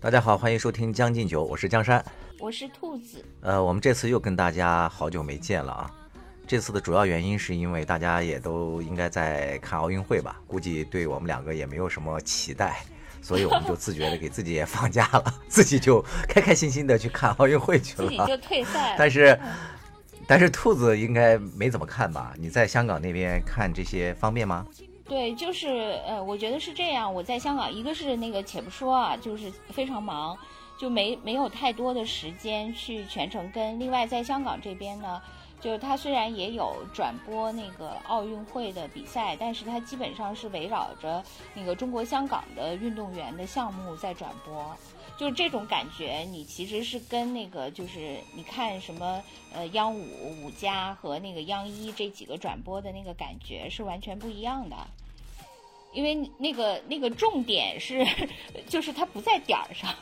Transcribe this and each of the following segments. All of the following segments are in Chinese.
大家好，欢迎收听《将进酒》，我是江山，我是兔子。呃，我们这次又跟大家好久没见了啊。这次的主要原因是因为大家也都应该在看奥运会吧，估计对我们两个也没有什么期待，所以我们就自觉的给自己也放假了，自己就开开心心的去看奥运会去了。自己就退赛。但是，但是兔子应该没怎么看吧？你在香港那边看这些方便吗？对，就是呃，我觉得是这样。我在香港，一个是那个，且不说啊，就是非常忙，就没没有太多的时间去全程跟。另外，在香港这边呢，就是它虽然也有转播那个奥运会的比赛，但是他基本上是围绕着那个中国香港的运动员的项目在转播。就是这种感觉，你其实是跟那个就是你看什么呃央五五加和那个央一这几个转播的那个感觉是完全不一样的，因为那个那个重点是 就是它不在点儿上，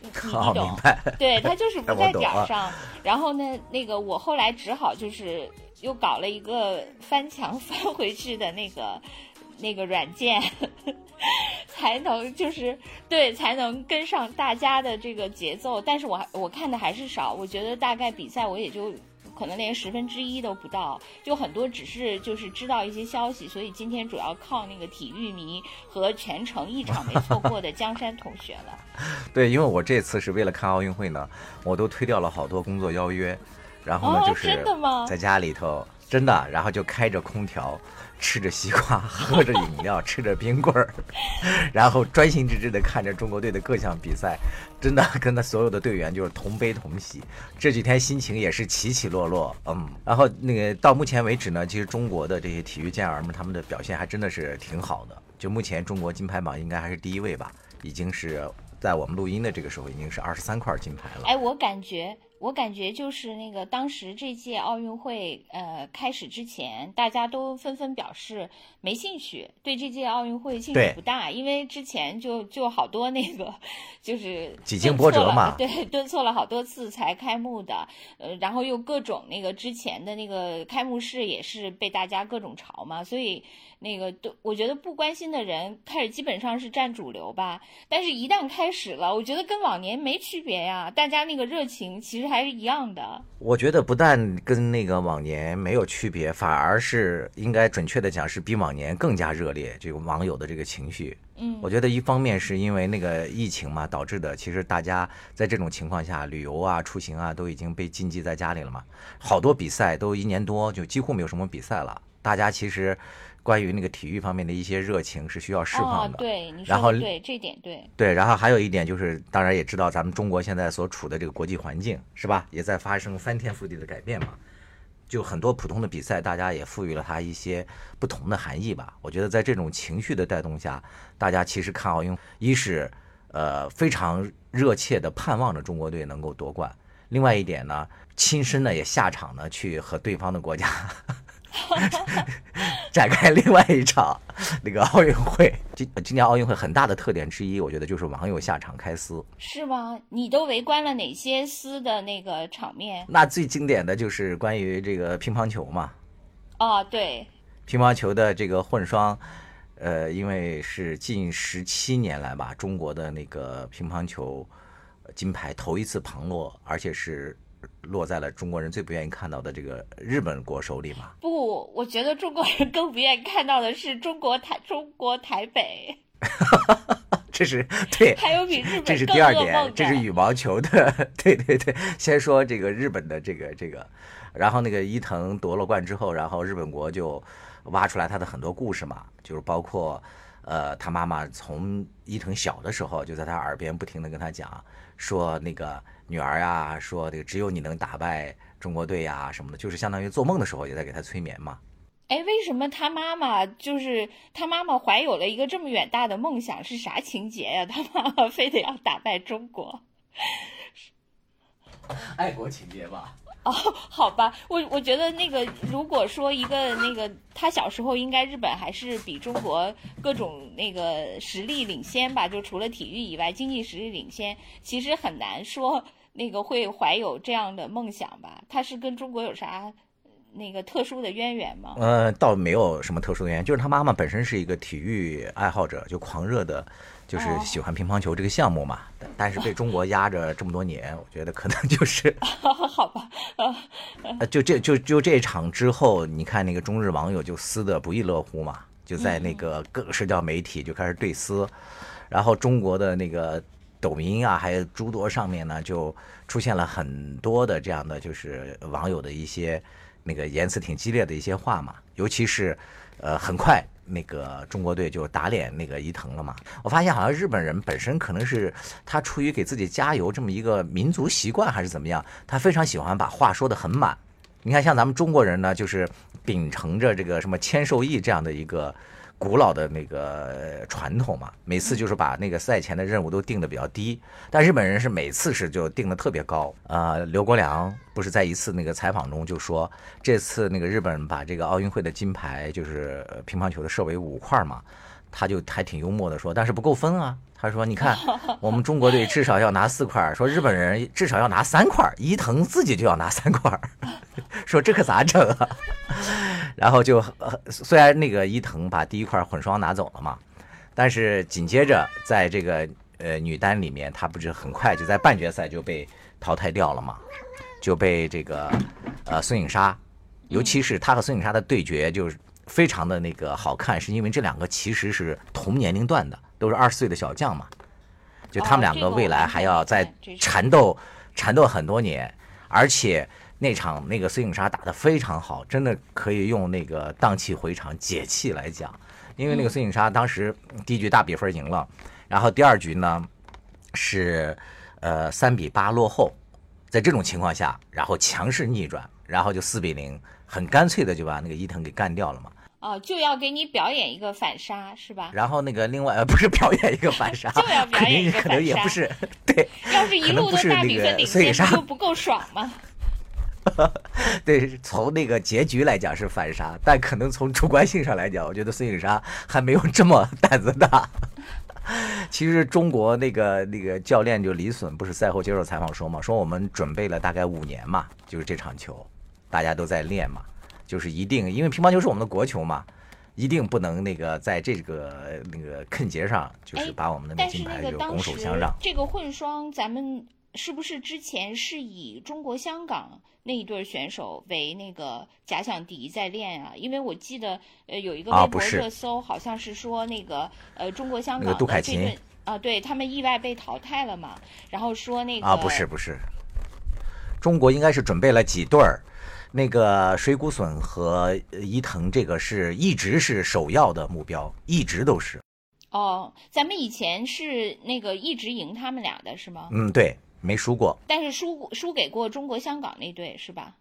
你你懂？对，它就是 不在点儿上。然后呢，那个我后来只好就是又搞了一个翻墙翻回去的那个那个软件。才能就是对，才能跟上大家的这个节奏。但是我我看的还是少，我觉得大概比赛我也就可能连十分之一都不到，就很多只是就是知道一些消息。所以今天主要靠那个体育迷和全程一场没错过的江山同学了。对，因为我这次是为了看奥运会呢，我都推掉了好多工作邀约，然后呢就是在家里头真的，然后就开着空调。吃着西瓜，喝着饮料，吃着冰棍儿，然后专心致志地看着中国队的各项比赛，真的跟他所有的队员就是同悲同喜。这几天心情也是起起落落，嗯。然后那个到目前为止呢，其实中国的这些体育健儿们他们的表现还真的是挺好的。就目前中国金牌榜应该还是第一位吧，已经是在我们录音的这个时候已经是二十三块金牌了。哎，我感觉。我感觉就是那个当时这届奥运会呃开始之前，大家都纷纷表示没兴趣，对这届奥运会兴趣不大，因为之前就就好多那个就是几经波折嘛，对，蹲错了好多次才开幕的，呃，然后又各种那个之前的那个开幕式也是被大家各种嘲嘛，所以。那个都，我觉得不关心的人开始基本上是占主流吧，但是一旦开始了，我觉得跟往年没区别呀，大家那个热情其实还是一样的。我觉得不但跟那个往年没有区别，反而是应该准确的讲是比往年更加热烈，这个网友的这个情绪。嗯，我觉得一方面是因为那个疫情嘛导致的，其实大家在这种情况下旅游啊、出行啊都已经被禁忌在家里了嘛，好多比赛都一年多就几乎没有什么比赛了，大家其实。关于那个体育方面的一些热情是需要释放的，对，然后对这点对对，然后还有一点就是，当然也知道咱们中国现在所处的这个国际环境是吧，也在发生翻天覆地的改变嘛，就很多普通的比赛，大家也赋予了它一些不同的含义吧。我觉得在这种情绪的带动下，大家其实看奥运，一是呃非常热切的盼望着中国队能够夺冠，另外一点呢，亲身呢也下场呢去和对方的国家。展开另外一场那个奥运会。今今年奥运会很大的特点之一，我觉得就是网友下场开撕，是吗？你都围观了哪些撕的那个场面？那最经典的就是关于这个乒乓球嘛。哦，对，乒乓球的这个混双，呃，因为是近十七年来吧，中国的那个乒乓球金牌头一次旁落，而且是。落在了中国人最不愿意看到的这个日本国手里嘛？不，我觉得中国人更不愿意看到的是中国台中国台北。这是对，还有比日本这是第二点，这是羽毛球的。对对对，先说这个日本的这个这个，然后那个伊藤夺了冠之后，然后日本国就挖出来他的很多故事嘛，就是包括呃，他妈妈从伊藤小的时候就在他耳边不停的跟他讲说那个。女儿呀，说这个只有你能打败中国队呀，什么的，就是相当于做梦的时候也在给他催眠嘛。哎，为什么他妈妈就是他妈妈怀有了一个这么远大的梦想？是啥情节呀？他妈妈非得要打败中国？爱国情节吧。哦，好吧，我我觉得那个，如果说一个那个，他小时候应该日本还是比中国各种那个实力领先吧，就除了体育以外，经济实力领先，其实很难说。那个会怀有这样的梦想吧？他是跟中国有啥那个特殊的渊源吗？呃，倒没有什么特殊的渊源，就是他妈妈本身是一个体育爱好者，就狂热的，就是喜欢乒乓球这个项目嘛。但是被中国压着这么多年，我觉得可能就是，好吧，呃，就这就就这场之后，你看那个中日网友就撕的不亦乐乎嘛，就在那个各个社交媒体就开始对撕，然后中国的那个。抖音啊，还有诸多上面呢，就出现了很多的这样的，就是网友的一些那个言辞挺激烈的一些话嘛。尤其是，呃，很快那个中国队就打脸那个伊藤了嘛。我发现好像日本人本身可能是他出于给自己加油这么一个民族习惯，还是怎么样，他非常喜欢把话说得很满。你看，像咱们中国人呢，就是秉承着这个什么签受益这样的一个。古老的那个传统嘛，每次就是把那个赛前的任务都定的比较低，但日本人是每次是就定的特别高呃。刘国梁不是在一次那个采访中就说，这次那个日本把这个奥运会的金牌就是乒乓球的设为五块嘛，他就还挺幽默的说，但是不够分啊。他说：“你看，我们中国队至少要拿四块，说日本人至少要拿三块，伊藤自己就要拿三块，说这可咋整啊？” 然后就虽然那个伊藤把第一块混双拿走了嘛，但是紧接着在这个呃女单里面，她不是很快就在半决赛就被淘汰掉了嘛，就被这个呃孙颖莎，尤其是她和孙颖莎的对决就是非常的那个好看，是因为这两个其实是同年龄段的。都是二十岁的小将嘛，就他们两个未来还要再缠斗，缠斗很多年。而且那场那个孙颖莎打得非常好，真的可以用那个荡气回肠解气来讲。因为那个孙颖莎当时第一局大比分赢了，然后第二局呢是呃三比八落后，在这种情况下，然后强势逆转，然后就四比零，很干脆的就把那个伊藤给干掉了嘛。哦，就要给你表演一个反杀，是吧？然后那个另外呃，不是表演一个反杀，就要表演一个反杀，可能也不是对。要是一路都大比分领先，就不够爽吗？对，从那个结局来讲是反杀，但可能从主观性上来讲，我觉得孙颖莎还没有这么胆子大。其实中国那个那个教练就李隼不是赛后接受采访说嘛，说我们准备了大概五年嘛，就是这场球，大家都在练嘛。就是一定，因为乒乓球是我们的国球嘛，一定不能那个在这个那个坑节上，就是把我们的那金牌就拱手相让。这个混双，咱们是不是之前是以中国香港那一对选手为那个假想敌在练啊？因为我记得呃有一个微博热搜，好像是说那个呃中国香港杜凯琴啊，对他们意外被淘汰了嘛，然后说那个啊不是不是，中国应该是准备了几对儿。那个水谷隼和伊藤，这个是一直是首要的目标，一直都是。哦，咱们以前是那个一直赢他们俩的是吗？嗯，对，没输过。但是输输给过中国香港那队是吧？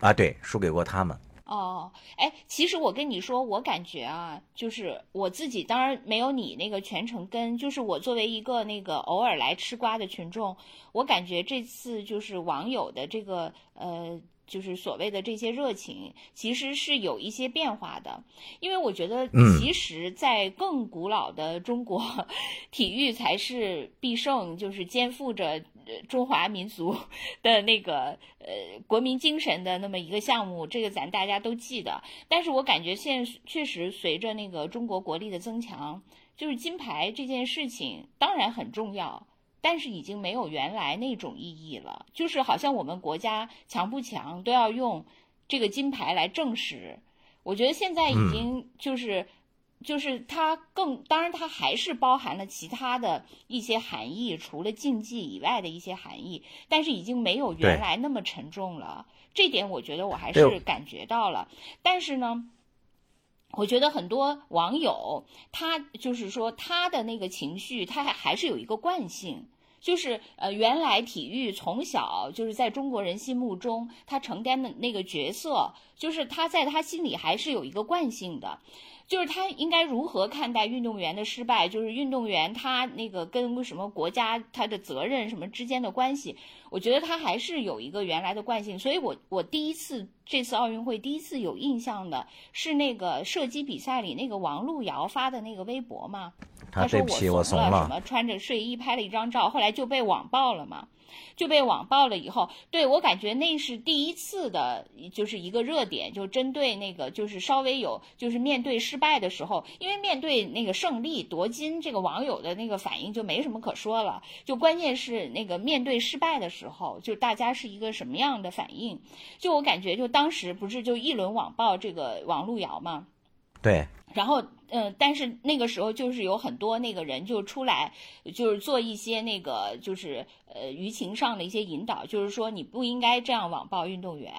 啊，对，输给过他们。哦，哎，其实我跟你说，我感觉啊，就是我自己，当然没有你那个全程跟，就是我作为一个那个偶尔来吃瓜的群众，我感觉这次就是网友的这个呃。就是所谓的这些热情，其实是有一些变化的，因为我觉得，其实，在更古老的中国，体育才是必胜，就是肩负着中华民族 的那个呃国民精神的那么一个项目，这个咱大家都记得。但是我感觉现确实随着那个中国国力的增强，就是金牌这件事情当然很重要。但是已经没有原来那种意义了，就是好像我们国家强不强都要用这个金牌来证实。我觉得现在已经就是，就是它更当然它还是包含了其他的一些含义，除了竞技以外的一些含义，但是已经没有原来那么沉重了。这点我觉得我还是感觉到了。但是呢。我觉得很多网友，他就是说他的那个情绪，他还还是有一个惯性，就是呃，原来体育从小就是在中国人心目中，他承担的那个角色，就是他在他心里还是有一个惯性的。就是他应该如何看待运动员的失败？就是运动员他那个跟什么国家他的责任什么之间的关系？我觉得他还是有一个原来的惯性。所以我我第一次这次奥运会第一次有印象的是那个射击比赛里那个王璐瑶发的那个微博嘛，他说我怂了什么穿着睡衣拍了一张照，后来就被网爆了嘛。就被网暴了以后，对我感觉那是第一次的，就是一个热点，就针对那个就是稍微有就是面对失败的时候，因为面对那个胜利夺金，这个网友的那个反应就没什么可说了。就关键是那个面对失败的时候，就大家是一个什么样的反应？就我感觉，就当时不是就一轮网暴这个王璐瑶吗？对。然后。嗯，但是那个时候就是有很多那个人就出来，就是做一些那个就是呃舆情上的一些引导，就是说你不应该这样网暴运动员，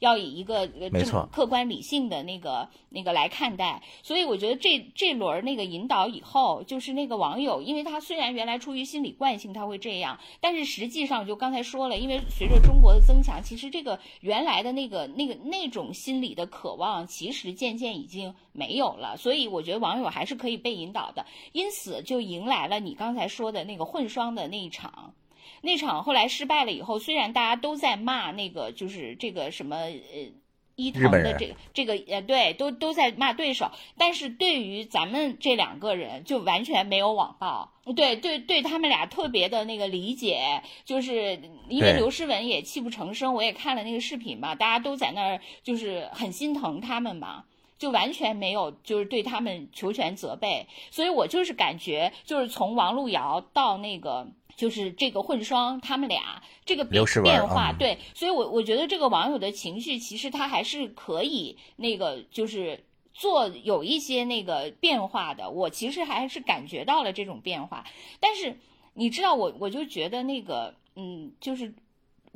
要以一个正客观理性的那个那个来看待。所以我觉得这这轮那个引导以后，就是那个网友，因为他虽然原来出于心理惯性他会这样，但是实际上就刚才说了，因为随着中国的增强，其实这个原来的那个那个那种心理的渴望，其实渐渐已经没有了。所以我觉得。网友还是可以被引导的，因此就迎来了你刚才说的那个混双的那一场，那场后来失败了以后，虽然大家都在骂那个就是这个什么呃伊藤的这个这个呃对，都都在骂对手，但是对于咱们这两个人就完全没有网暴，对对对他们俩特别的那个理解，就是因为刘诗雯也泣不成声，我也看了那个视频嘛，大家都在那儿就是很心疼他们嘛。就完全没有，就是对他们求全责备，所以我就是感觉，就是从王璐瑶到那个，就是这个混双，他们俩这个变化，对，所以我我觉得这个网友的情绪其实他还是可以那个，就是做有一些那个变化的，我其实还是感觉到了这种变化，但是你知道，我我就觉得那个，嗯，就是。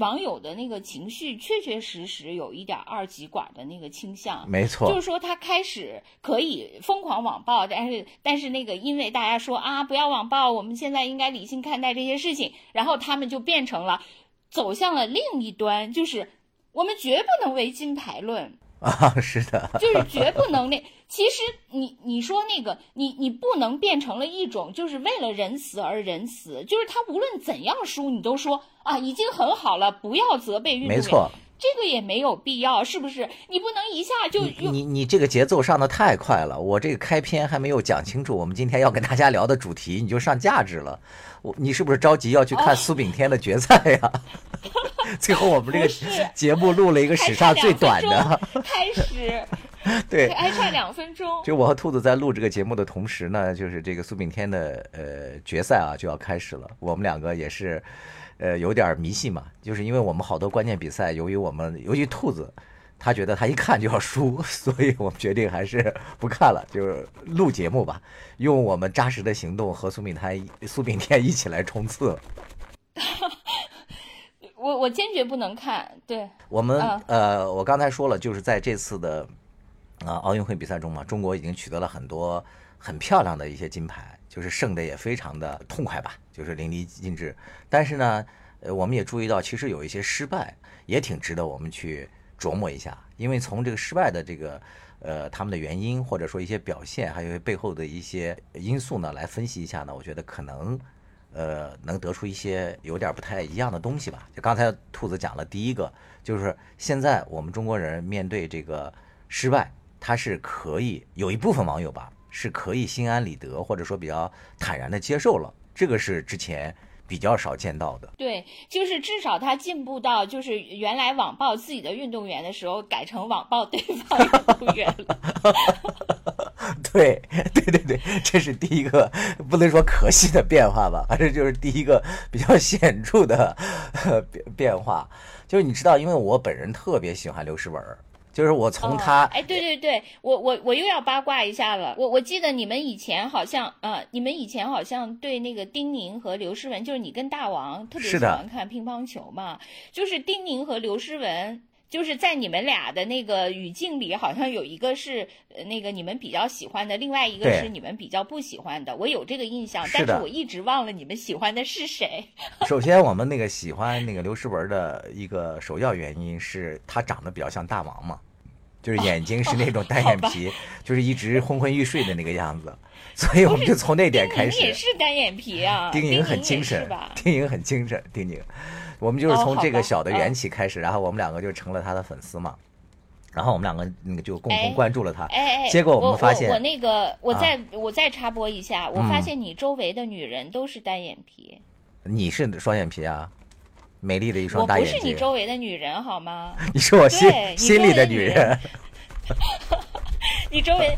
网友的那个情绪确确实实有一点二极管的那个倾向，没错，就是说他开始可以疯狂网暴，但是但是那个因为大家说啊不要网暴，我们现在应该理性看待这些事情，然后他们就变成了走向了另一端，就是我们绝不能唯金牌论。啊，是的，就是绝不能那。其实你你说那个，你你不能变成了一种，就是为了仁慈而仁慈，就是他无论怎样输，你都说啊，已经很好了，不要责备运动员。没错，这个也没有必要，是不是？你不能一下就你你这个节奏上的太快了，我这个开篇还没有讲清楚，我们今天要跟大家聊的主题，你就上价值了。我你是不是着急要去看苏炳添的决赛呀？最后我们这个节目录了一个史上最短的开始，对，还差两分钟。就我和兔子在录这个节目的同时呢，就是这个苏炳添的呃决赛啊就要开始了。我们两个也是，呃，有点迷信嘛，就是因为我们好多关键比赛，由于我们尤其兔子，他觉得他一看就要输，所以我们决定还是不看了，就是录节目吧，用我们扎实的行动和苏炳添苏炳添一起来冲刺。我我坚决不能看。对我们呃，我刚才说了，就是在这次的啊奥运会比赛中嘛，中国已经取得了很多很漂亮的一些金牌，就是胜的也非常的痛快吧，就是淋漓尽致。但是呢，呃，我们也注意到，其实有一些失败也挺值得我们去琢磨一下，因为从这个失败的这个呃他们的原因，或者说一些表现，还有背后的一些因素呢，来分析一下呢，我觉得可能。呃，能得出一些有点不太一样的东西吧？就刚才兔子讲了，第一个就是现在我们中国人面对这个失败，他是可以有一部分网友吧，是可以心安理得，或者说比较坦然的接受了。这个是之前。比较少见到的，对，就是至少他进步到，就是原来网暴自己的运动员的时候，改成网暴对方运动员了。对，对对对，这是第一个不能说可惜的变化吧，反正就是第一个比较显著的变变化。就是你知道，因为我本人特别喜欢刘诗雯。就是我从他，哎，对对对，我我我又要八卦一下了。我我记得你们以前好像，呃，你们以前好像对那个丁宁和刘诗雯，就是你跟大王特别喜欢看乒乓球嘛。就是丁宁和刘诗雯，就是在你们俩的那个语境里，好像有一个是那个你们比较喜欢的，另外一个是你们比较不喜欢的。我有这个印象，但是我一直忘了你们喜欢的是谁。首先，我们那个喜欢那个刘诗雯的一个首要原因是她长得比较像大王嘛。就是眼睛是那种单眼皮，就是一直昏昏欲睡的那个样子，所以我们就从那点开始。丁宁也是单眼皮啊，丁宁很精神，丁宁很精神，丁宁。我们就是从这个小的缘起开始，然后我们两个就成了他的粉丝嘛，然后我们两个那个就共同关注了他。哎哎，结果我们发现，我那个我再我再插播一下，我发现你周围的女人都是单眼皮。你是双眼皮啊？美丽的一双大眼睛。我不是你周围的女人好吗？你是我心心里的女人。你周围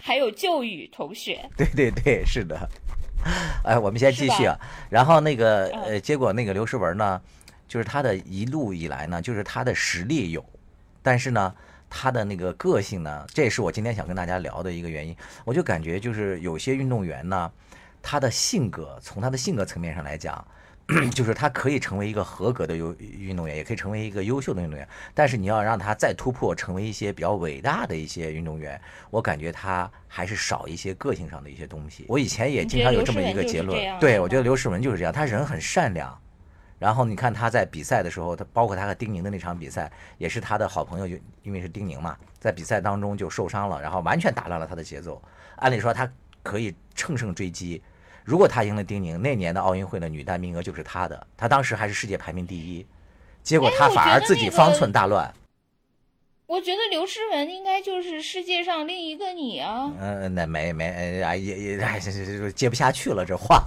还有旧雨同学。对对对，是的。哎，我们先继续啊。然后那个呃，结果那个刘诗雯呢，就是她的一路以来呢，就是她的实力有，但是呢，她的那个个性呢，这也是我今天想跟大家聊的一个原因。我就感觉就是有些运动员呢，他的性格从他的性格层面上来讲。就是他可以成为一个合格的优运动员，也可以成为一个优秀的运动员。但是你要让他再突破，成为一些比较伟大的一些运动员，我感觉他还是少一些个性上的一些东西。我以前也经常有这么一个结论，对我觉得刘诗雯就是这样，他人很善良。然后你看他在比赛的时候，他包括他和丁宁的那场比赛，也是他的好朋友，就因为是丁宁嘛，在比赛当中就受伤了，然后完全打乱了他的节奏。按理说他可以乘胜追击。如果他赢了丁宁，那年的奥运会的女单名额就是他的。他当时还是世界排名第一，结果他反而自己方寸大乱。我觉得刘诗雯应该就是世界上另一个你啊。嗯，那没没哎也也哎接不下去了这话。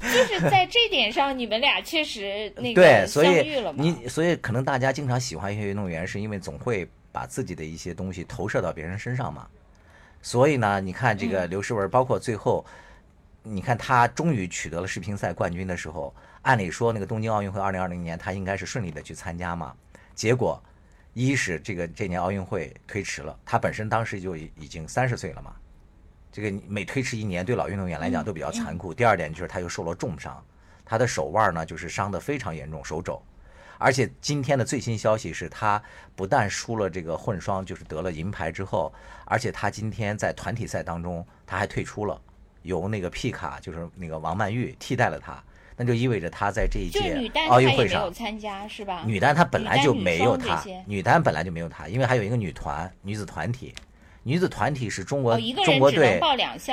就是在这点上，你们俩确实那个相遇了嘛。你所以可能大家经常喜欢一些运动员，是因为总会把自己的一些东西投射到别人身上嘛。所以呢，你看这个刘诗雯，包括最后。你看他终于取得了世乒赛冠军的时候，按理说那个东京奥运会二零二零年他应该是顺利的去参加嘛。结果，一是这个这年奥运会推迟了，他本身当时就已已经三十岁了嘛。这个每推迟一年对老运动员来讲都比较残酷。第二点就是他又受了重伤，他的手腕呢就是伤的非常严重，手肘。而且今天的最新消息是他不但输了这个混双，就是得了银牌之后，而且他今天在团体赛当中他还退出了。由那个皮卡，就是那个王曼玉替代了她，那就意味着她在这一届奥运会上参加是吧？女单她本来就没有她，女单本来就没有她，因为还有一个女团女子团体，女子团体是中国中国队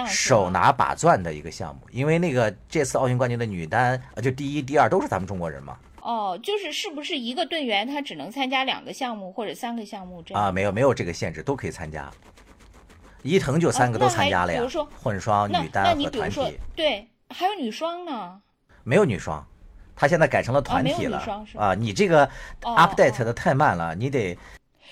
手拿把钻的一个项目，因为那个这次奥运冠军的女单就第一、第二都是咱们中国人嘛。哦，就是是不是一个队员他只能参加两个项目或者三个项目这样？啊，没有没有这个限制，都可以参加。伊藤就三个都参加了呀，混双、女单和团体。对，还有女双呢。没有女双，他现在改成了团体了。啊，你这个 update 的太慢了，你得。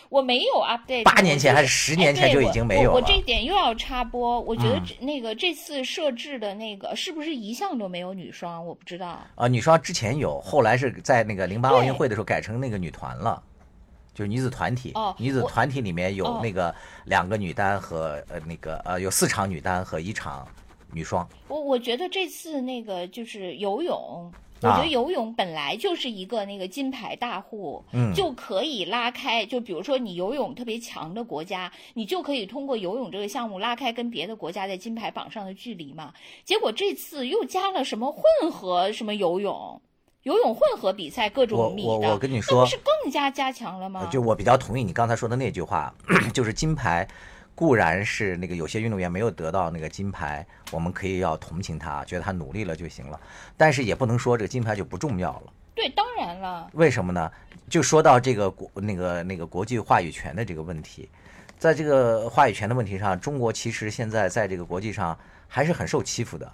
我没有 update。八年前还是十年前就已经没有了。我这点又要插播，我觉得那个这次设置的那个是不是一项都没有女双？我不知道。啊，女双之前有，后来是在那个零八奥运会的时候改成那个女团了。就是女子团体，女子团体里面有那个两个女单和呃那个呃有四场女单和一场女双。我我觉得这次那个就是游泳，我觉得游泳本来就是一个那个金牌大户，就可以拉开。就比如说你游泳特别强的国家，你就可以通过游泳这个项目拉开跟别的国家在金牌榜上的距离嘛。结果这次又加了什么混合什么游泳。游泳混合比赛各种米的，那不是更加加强了吗？就我比较同意你刚才说的那句话，就是金牌固然是那个有些运动员没有得到那个金牌，我们可以要同情他，觉得他努力了就行了，但是也不能说这个金牌就不重要了。对，当然了。为什么呢？就说到这个国那个那个国际话语权的这个问题，在这个话语权的问题上，中国其实现在在这个国际上还是很受欺负的。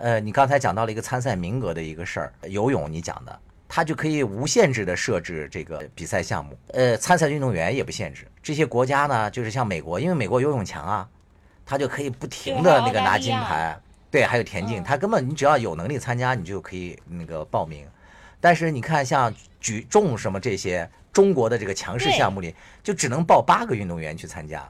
呃，你刚才讲到了一个参赛名额的一个事儿，游泳你讲的，他就可以无限制的设置这个比赛项目，呃，参赛运动员也不限制。这些国家呢，就是像美国，因为美国游泳强啊，他就可以不停的那个拿金牌。对，还有田径，他根本你只要有能力参加，你就可以那个报名。但是你看像举重什么这些中国的这个强势项目里，就只能报八个运动员去参加。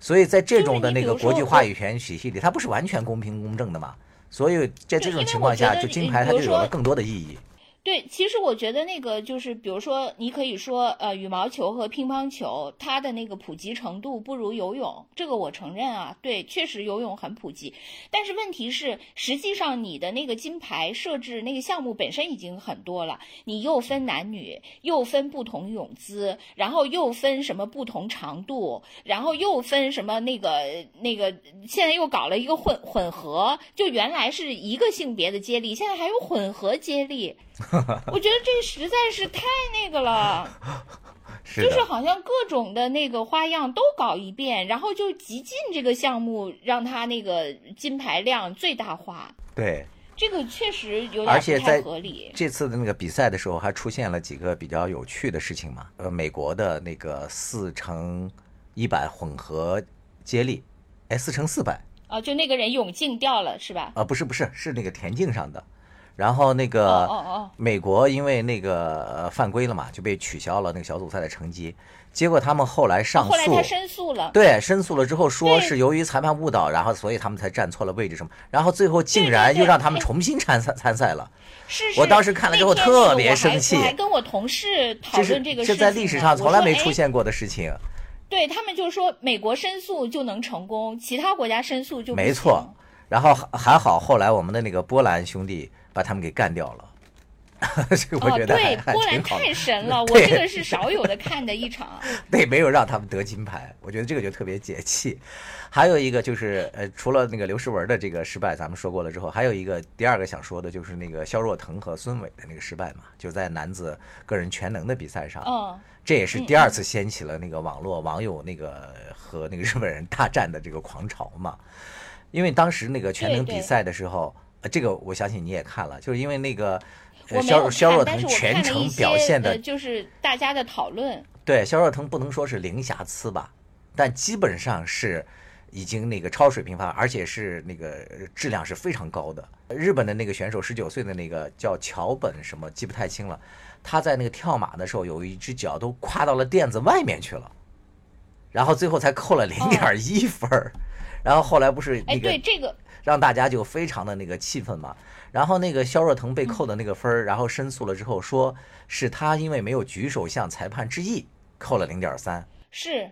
所以在这种的那个国际话语权体系里，它不是完全公平公正的嘛？所以在这种情况下，就金牌它就有了更多的意义。对，其实我觉得那个就是，比如说，你可以说，呃，羽毛球和乒乓球，它的那个普及程度不如游泳，这个我承认啊，对，确实游泳很普及。但是问题是，实际上你的那个金牌设置那个项目本身已经很多了，你又分男女，又分不同泳姿，然后又分什么不同长度，然后又分什么那个那个，现在又搞了一个混混合，就原来是一个性别的接力，现在还有混合接力。我觉得这实在是太那个了，就是好像各种的那个花样都搞一遍，然后就极尽这个项目让他那个金牌量最大化。对，这个确实有点不太合理。这次的那个比赛的时候，还出现了几个比较有趣的事情嘛。呃，美国的那个四乘一百混合接力，哎，四乘四百。啊，就那个人泳镜掉了是吧？啊，不是不是，是那个田径上的。然后那个美国因为那个犯规了嘛，就被取消了那个小组赛的成绩。结果他们后来上诉，后来他申诉了。对，申诉了之后说是由于裁判误导，然后所以他们才站错了位置什么。然后最后竟然又让他们重新参赛参赛了。是是。我当时看了之后特别生气。还跟我同事讨论这个事情。这在历史上从来没出现过的事情。对他们就是说，美国申诉就能成功，其他国家申诉就没错。然后还好，后来我们的那个波兰兄弟。把他们给干掉了，这个我觉得对波兰太神了，我这个是少有的看的一场。对，没有让他们得金牌，我觉得这个就特别解气。还有一个就是，呃，除了那个刘诗雯的这个失败，咱们说过了之后，还有一个第二个想说的就是那个肖若腾和孙伟的那个失败嘛，就在男子个人全能的比赛上，嗯，这也是第二次掀起了那个网络网友那个和那个日本人大战的这个狂潮嘛，因为当时那个全能比赛的时候。这个我相信你也看了，就是因为那个肖肖若腾全程表现的，就是大家的讨论。对，肖若腾不能说是零瑕疵吧，但基本上是已经那个超水平发，而且是那个质量是非常高的。日本的那个选手十九岁的那个叫桥本什么，记不太清了。他在那个跳马的时候，有一只脚都跨到了垫子外面去了，然后最后才扣了零点一分儿。然后后来不是那个，对这个。让大家就非常的那个气愤嘛，然后那个肖若腾被扣的那个分儿，然后申诉了之后，说是他因为没有举手向裁判致意，扣了零点三。是，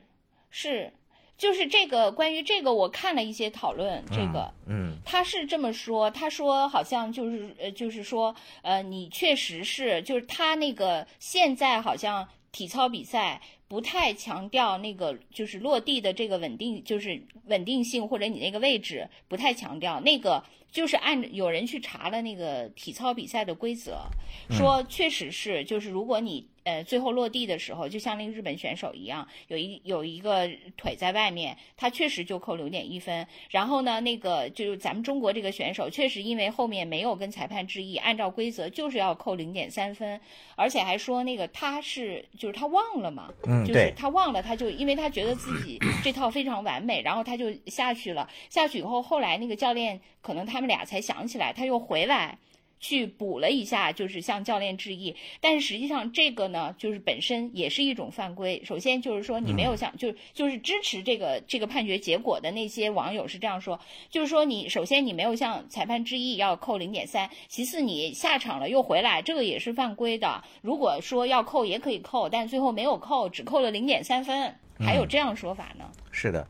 是，就是这个关于这个，我看了一些讨论，这个，嗯，他是这么说，他说好像就是呃，就是说呃，你确实是，就是他那个现在好像体操比赛。不太强调那个就是落地的这个稳定，就是稳定性或者你那个位置不太强调那个，就是按有人去查了那个体操比赛的规则，说确实是就是如果你。呃，最后落地的时候，就像那个日本选手一样，有一有一个腿在外面，他确实就扣零点一分。然后呢，那个就是咱们中国这个选手，确实因为后面没有跟裁判致意，按照规则就是要扣零点三分，而且还说那个他是就是他忘了嘛，嗯，就是他忘了，他就因为他觉得自己 这套非常完美，然后他就下去了。下去以后，后来那个教练可能他们俩才想起来，他又回来。去补了一下，就是向教练致意，但是实际上这个呢，就是本身也是一种犯规。首先就是说你没有向，就就是支持这个这个判决结果的那些网友是这样说，就是说你首先你没有向裁判致意，要扣零点三；其次你下场了又回来，这个也是犯规的。如果说要扣也可以扣，但最后没有扣，只扣了零点三分，还有这样说法呢？是的，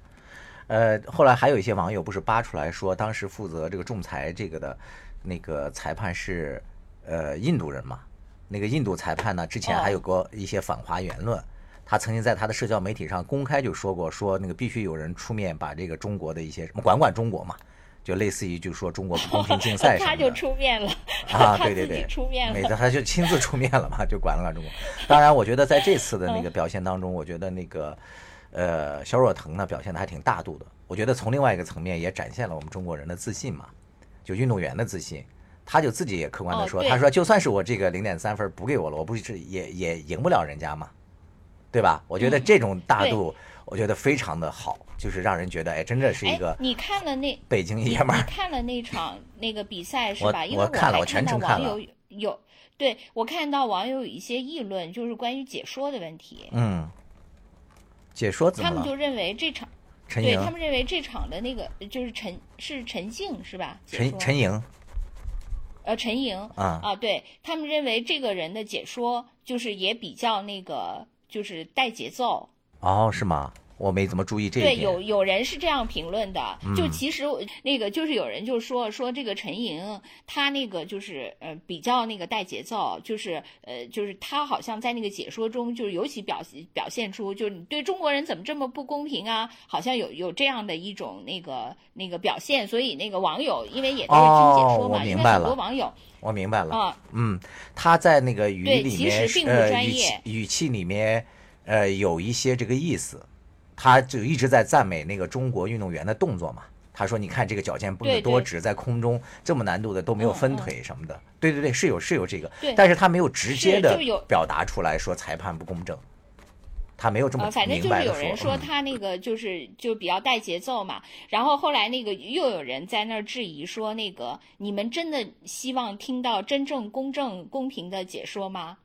呃，后来还有一些网友不是扒出来说，当时负责这个仲裁这个的。那个裁判是，呃，印度人嘛？那个印度裁判呢，之前还有过一些反华言论。他曾经在他的社交媒体上公开就说过，说那个必须有人出面把这个中国的一些什么管管中国嘛，就类似于就说中国不公平竞赛什么的。他就出面了啊，对 对对，出面了，每次他就亲自出面了嘛，就管了管中国。当然，我觉得在这次的那个表现当中，我觉得那个呃肖若腾呢表现的还挺大度的。我觉得从另外一个层面也展现了我们中国人的自信嘛。就运动员的自信，他就自己也客观的说，他说就算是我这个零点三分补给我了，我不是也也赢不了人家嘛，对吧？我觉得这种大度，我觉得非常的好，就是让人觉得哎，真的是一个你看了那北京爷们儿，你看了那场那个比赛是吧？因为我看了，我全程看了。有对我看到网友有一些议论，就是关于解说的问题。嗯，解说怎么他们就认为这场。对他们认为这场的那个就是陈是陈静是吧？陈陈莹，呃，陈莹啊啊，对他们认为这个人的解说就是也比较那个，就是带节奏。哦，是吗？我没怎么注意这个。对，有有人是这样评论的，就其实那个就是有人就说说这个陈莹，她那个就是呃比较那个带节奏，就是呃就是她好像在那个解说中就是尤其表表现出就是你对中国人怎么这么不公平啊，好像有有这样的一种那个那个表现，所以那个网友因为也都是听解说嘛，因为很多网友我明白了啊，嗯，他在那个语里面呃语气语气里面呃有一些这个意思。他就一直在赞美那个中国运动员的动作嘛，他说：“你看这个脚尖绷得多直，在空中这么难度的都没有分腿什么的。”对对对，是有是有这个，但是他没有直接的表达出来说裁判不公正。他没有这么反正就是有人说他那个就是就比较带节奏嘛，然后后来那个又有人在那儿质疑说那个你们真的希望听到真正公正公平的解说吗？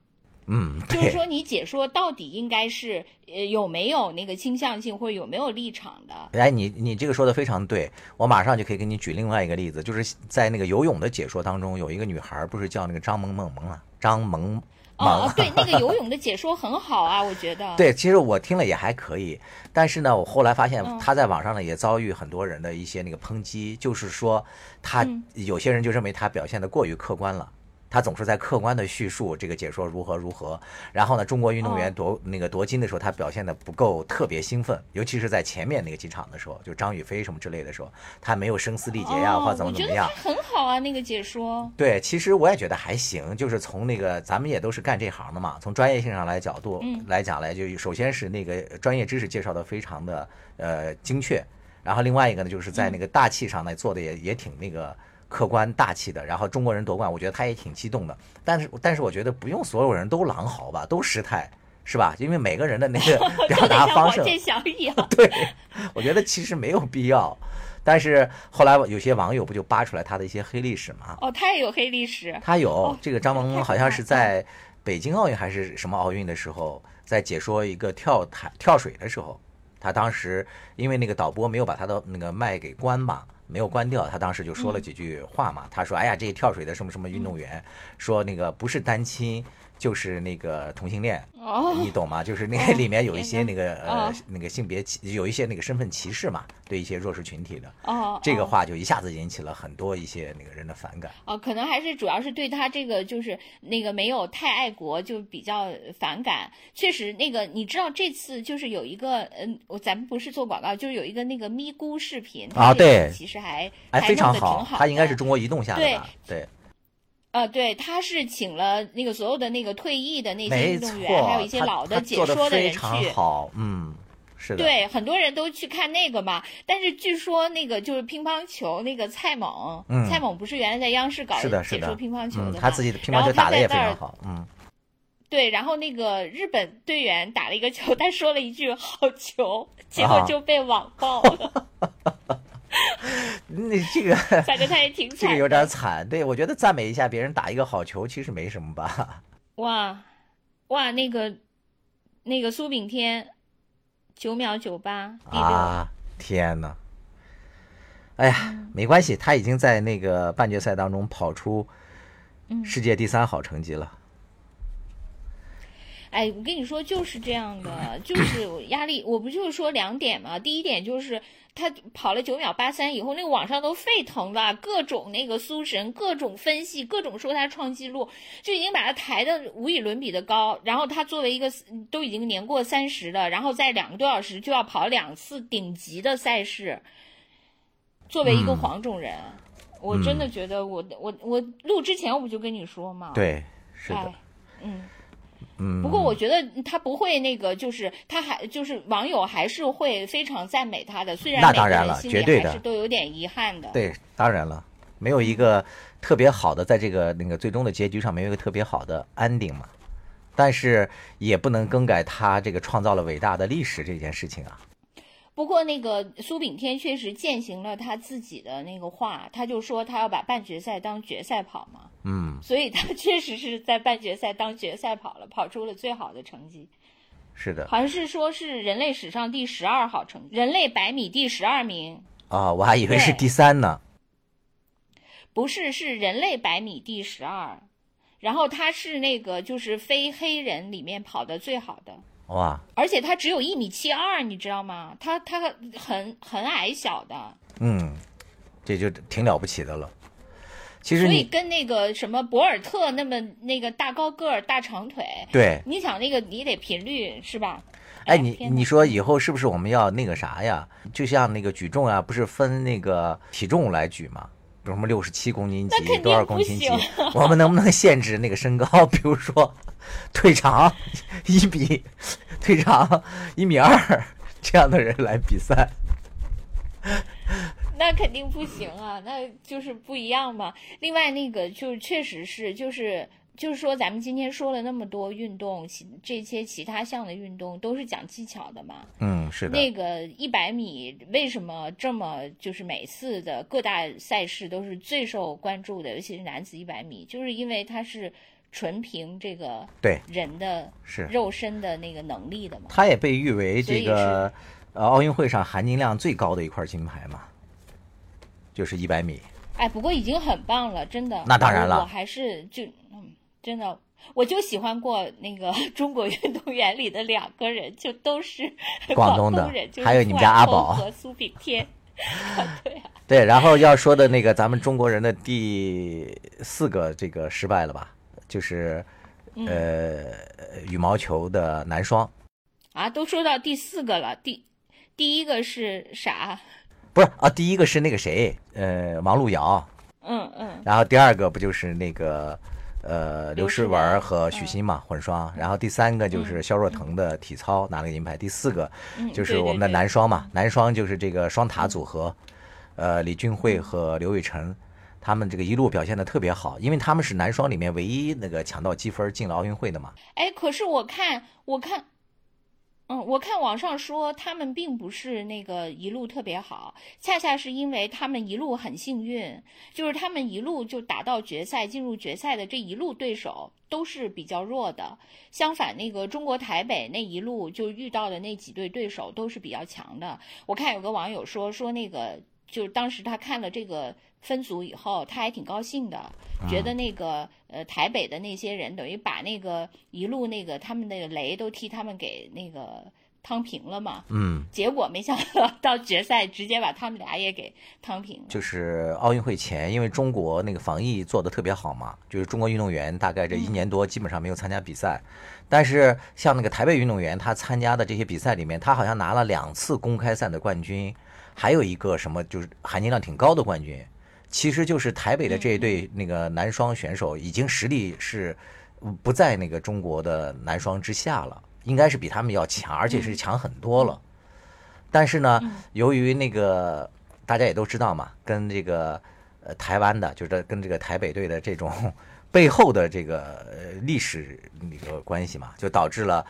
嗯，就是说你解说到底应该是呃有没有那个倾向性或者有没有立场的？哎，你你这个说的非常对，我马上就可以给你举另外一个例子，就是在那个游泳的解说当中，有一个女孩不是叫那个张萌萌萌啊，张萌。哦，对，那个游泳的解说很好啊，我觉得。对，其实我听了也还可以，但是呢，我后来发现他在网上呢也遭遇很多人的一些那个抨击，就是说他有些人就认为他表现的过于客观了。他总是在客观的叙述这个解说如何如何，然后呢，中国运动员夺那个夺金的时候，他表现的不够特别兴奋，尤其是在前面那个几场的时候，就张雨霏什么之类的时候，他没有声嘶力竭呀，或怎么怎么样。很好啊，那个解说。对，其实我也觉得还行，就是从那个咱们也都是干这行的嘛，从专业性上来角度来讲来，就首先是那个专业知识介绍的非常的呃精确，然后另外一个呢，就是在那个大气上呢做的也也挺那个。客观大气的，然后中国人夺冠，我觉得他也挺激动的。但是，但是我觉得不用所有人都狼嚎吧，都失态，是吧？因为每个人的那个 表达方式，对，我觉得其实没有必要。但是后来有些网友不就扒出来他的一些黑历史吗？哦，他也有黑历史。他有这个张萌好像是在北京奥运还是什么奥运的时候，在解说一个跳台跳水的时候，他当时因为那个导播没有把他的那个麦给关嘛。没有关掉，他当时就说了几句话嘛。他说：“哎呀，这跳水的什么什么运动员，说那个不是单亲。”就是那个同性恋，你懂吗？就是那个 里面有一些那个呃那个性别歧，有一些那个身份歧视嘛，对一些弱势群体的。哦，这个话就一下子引起了很多一些那个人的反感。哦，可能还是主要是对他这个就是那个没有太爱国，就比较反感。确实，那个你知道这次就是有一个嗯，我咱们不是做广告，就是有一个那个咪咕视频啊，对，其实还还非常好，他应该是中国移动下的吧？对。呃，对，他是请了那个所有的那个退役的那些运动员，还有一些老的解说的人去。好，嗯，是的。对，很多人都去看那个嘛。但是据说那个就是乒乓球那个蔡猛，蔡猛不是原来在央视搞解说乒乓球的他自己的乒乓球打的也非常好，嗯。对，然后那个日本队员打了一个球，他说了一句“好球”，结果就被网爆了。那这个，反正他也挺 这个有点惨。对我觉得赞美一下别人打一个好球，其实没什么吧。哇，哇，那个那个苏炳添九秒九八第六，天哪！哎呀，没关系，他已经在那个半决赛当中跑出世界第三好成绩了。哎，我跟你说就是这样的，就是压力。我不就是说两点嘛？第一点就是。他跑了九秒八三以后，那个网上都沸腾了，各种那个苏神，各种分析，各种说他创纪录，就已经把他抬的无与伦比的高。然后他作为一个都已经年过三十了，然后在两个多小时就要跑两次顶级的赛事，作为一个黄种人，我真的觉得我我我录之前我不就跟你说嘛？对，是的，嗯。嗯，不过我觉得他不会那个，就是他还就是网友还是会非常赞美他的，虽然那当然了，绝对的都有点遗憾的。对，当然了，没有一个特别好的，在这个那个最终的结局上没有一个特别好的 ending 嘛，但是也不能更改他这个创造了伟大的历史这件事情啊。不过那个苏炳添确实践行了他自己的那个话，他就说他要把半决赛当决赛跑嘛。嗯，所以他确实是在半决赛当决赛跑了，跑出了最好的成绩。是的，好像是说是人类史上第十二好成绩，人类百米第十二名。啊，我还以为是第三呢。不是，是人类百米第十二，然后他是那个就是非黑人里面跑的最好的。哇！而且他只有一米七二，你知道吗？他他很很矮小的。嗯，这就挺了不起的了。其实所以跟那个什么博尔特那么那个大高个儿、大长腿。对。你想那个你得频率是吧？哎，你你说以后是不是我们要那个啥呀？就像那个举重啊，不是分那个体重来举吗？比如什么六十七公斤级、多少公斤级？我们能不能限制那个身高？比如说。腿长一米，腿长一米二这样的人来比赛，那肯定不行啊，那就是不一样嘛。另外那个就确实是就是。就是说，咱们今天说了那么多运动，其这些其他项的运动都是讲技巧的嘛？嗯，是的。那个一百米为什么这么就是每次的各大赛事都是最受关注的，尤其是男子一百米，就是因为它是纯凭这个对人的是肉身的那个能力的嘛。它也被誉为这个呃奥运会上含金量最高的一块金牌嘛，就是一百米。哎，不过已经很棒了，真的。那当然了，我还是就。真的，我就喜欢过那个 中国运动员里的两个人，就都是 广东的，人，还有你们家阿宝和苏炳添。对啊，对，然后要说的那个咱们中国人的第四个这个失败了吧，就是呃羽毛球的男双。啊，都说到第四个了，第第一个是啥？不是啊，第一个是那个谁，呃，王璐瑶。嗯嗯。然后第二个不就是那个？呃，刘诗雯和许昕嘛，混双。然后第三个就是肖若腾的体操拿了个银牌。第四个就是我们的男双嘛，男双就是这个双塔组合，呃，李俊慧和刘雨辰，他们这个一路表现的特别好，因为他们是男双里面唯一那个抢到积分进了奥运会的嘛。哎，可是我看，我看。嗯，我看网上说他们并不是那个一路特别好，恰恰是因为他们一路很幸运，就是他们一路就打到决赛，进入决赛的这一路对手都是比较弱的。相反，那个中国台北那一路就遇到的那几对对手都是比较强的。我看有个网友说说那个，就是当时他看了这个分组以后，他还挺高兴的，觉得那个呃台北的那些人等于把那个一路那个他们那个雷都替他们给那个趟平了嘛。嗯。结果没想到 到决赛直接把他们俩也给趟平了。就是奥运会前，因为中国那个防疫做的特别好嘛，就是中国运动员大概这一年多基本上没有参加比赛，但是像那个台北运动员，他参加的这些比赛里面，他好像拿了两次公开赛的冠军。还有一个什么就是含金量挺高的冠军，其实就是台北的这一对那个男双选手，已经实力是不在那个中国的男双之下了，应该是比他们要强，而且是强很多了。但是呢，由于那个大家也都知道嘛，跟这个呃台湾的，就是跟这个台北队的这种背后的这个历史那个关系嘛，就导致了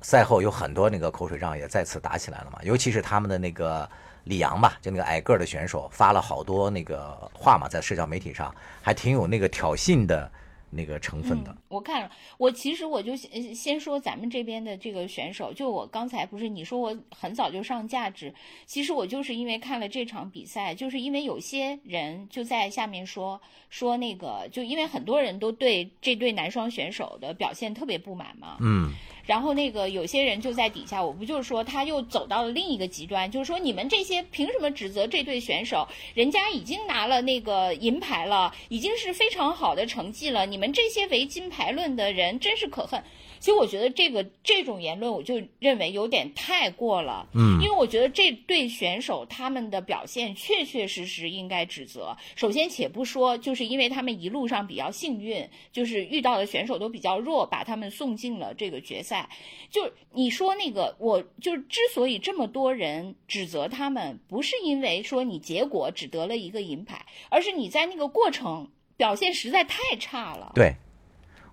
赛后有很多那个口水仗也再次打起来了嘛，尤其是他们的那个。李阳吧，就那个矮个儿的选手，发了好多那个话嘛，在社交媒体上，还挺有那个挑衅的那个成分的。我看了，我其实我就先先说咱们这边的这个选手，就我刚才不是你说我很早就上价值，其实我就是因为看了这场比赛，就是因为有些人就在下面说说那个，就因为很多人都对这对男双选手的表现特别不满嘛。嗯。然后那个有些人就在底下，我不就是说他又走到了另一个极端，就是说你们这些凭什么指责这对选手？人家已经拿了那个银牌了，已经是非常好的成绩了，你们这些唯金牌论的人真是可恨。其实我觉得这个这种言论，我就认为有点太过了。嗯，因为我觉得这对选手他们的表现确确实实应该指责。首先，且不说，就是因为他们一路上比较幸运，就是遇到的选手都比较弱，把他们送进了这个决赛。就你说那个，我就是之所以这么多人指责他们，不是因为说你结果只得了一个银牌，而是你在那个过程表现实在太差了。对。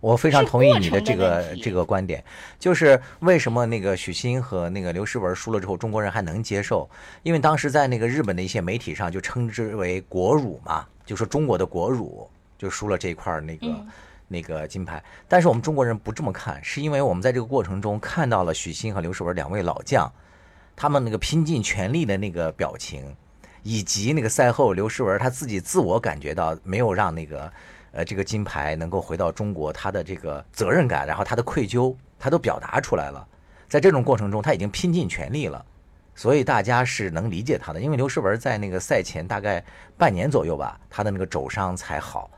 我非常同意你的这个这个观点，就是为什么那个许昕和那个刘诗雯输了之后，中国人还能接受？因为当时在那个日本的一些媒体上就称之为国辱嘛，就说中国的国辱就输了这一块那个那个金牌。但是我们中国人不这么看，是因为我们在这个过程中看到了许昕和刘诗雯两位老将，他们那个拼尽全力的那个表情，以及那个赛后刘诗雯她自己自我感觉到没有让那个。呃，这个金牌能够回到中国，他的这个责任感，然后他的愧疚，他都表达出来了。在这种过程中，他已经拼尽全力了，所以大家是能理解他的。因为刘诗雯在那个赛前大概半年左右吧，他的那个肘伤才好。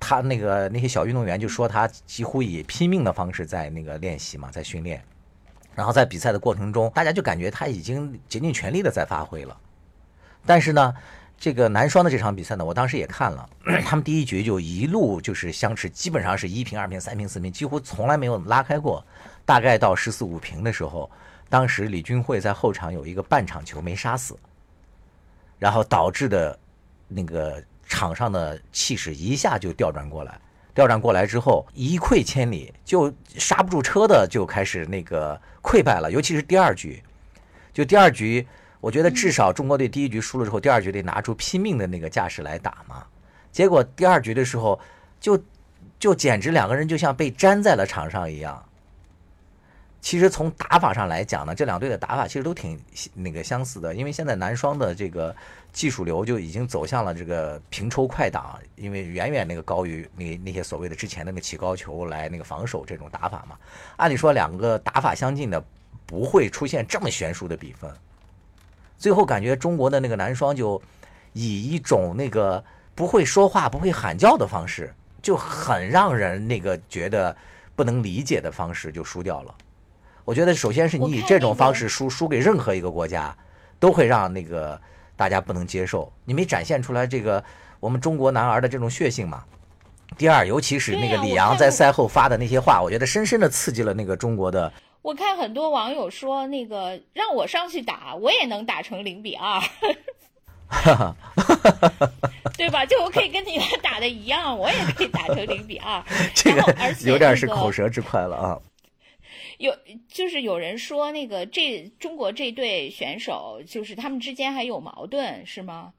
他那个那些小运动员就说他几乎以拼命的方式在那个练习嘛，在训练。然后在比赛的过程中，大家就感觉他已经竭尽全力的在发挥了。但是呢。这个男双的这场比赛呢，我当时也看了，他们第一局就一路就是相持，基本上是一平、二平、三平、四平，几乎从来没有拉开过。大概到十四五平的时候，当时李俊慧在后场有一个半场球没杀死，然后导致的，那个场上的气势一下就调转过来，调转过来之后一溃千里，就刹不住车的就开始那个溃败了。尤其是第二局，就第二局，我觉得至少中国队第一局输了之后，第二局得拿出拼命的那个架势来打嘛。结果第二局的时候，就就简直两个人就像被粘在了场上一样。其实从打法上来讲呢，这两队的打法其实都挺那个相似的，因为现在男双的这个技术流就已经走向了这个平抽快打，因为远远那个高于那那些所谓的之前那个起高球来那个防守这种打法嘛。按理说两个打法相近的不会出现这么悬殊的比分，最后感觉中国的那个男双就以一种那个不会说话、不会喊叫的方式，就很让人那个觉得不能理解的方式就输掉了。我觉得，首先是你以这种方式输输给任何一个国家，都会让那个大家不能接受。你没展现出来这个我们中国男儿的这种血性嘛？第二，尤其是那个李阳在赛后发的那些话，我觉得深深的刺激了那个中国的。我看很多网友说，那个让我上去打，我也能打成零比二，对吧？就我可以跟你们打的一样，我也可以打成零比二。这个有点是口舌之快了啊。有就是有人说那个这中国这队选手就是他们之间还有矛盾是吗？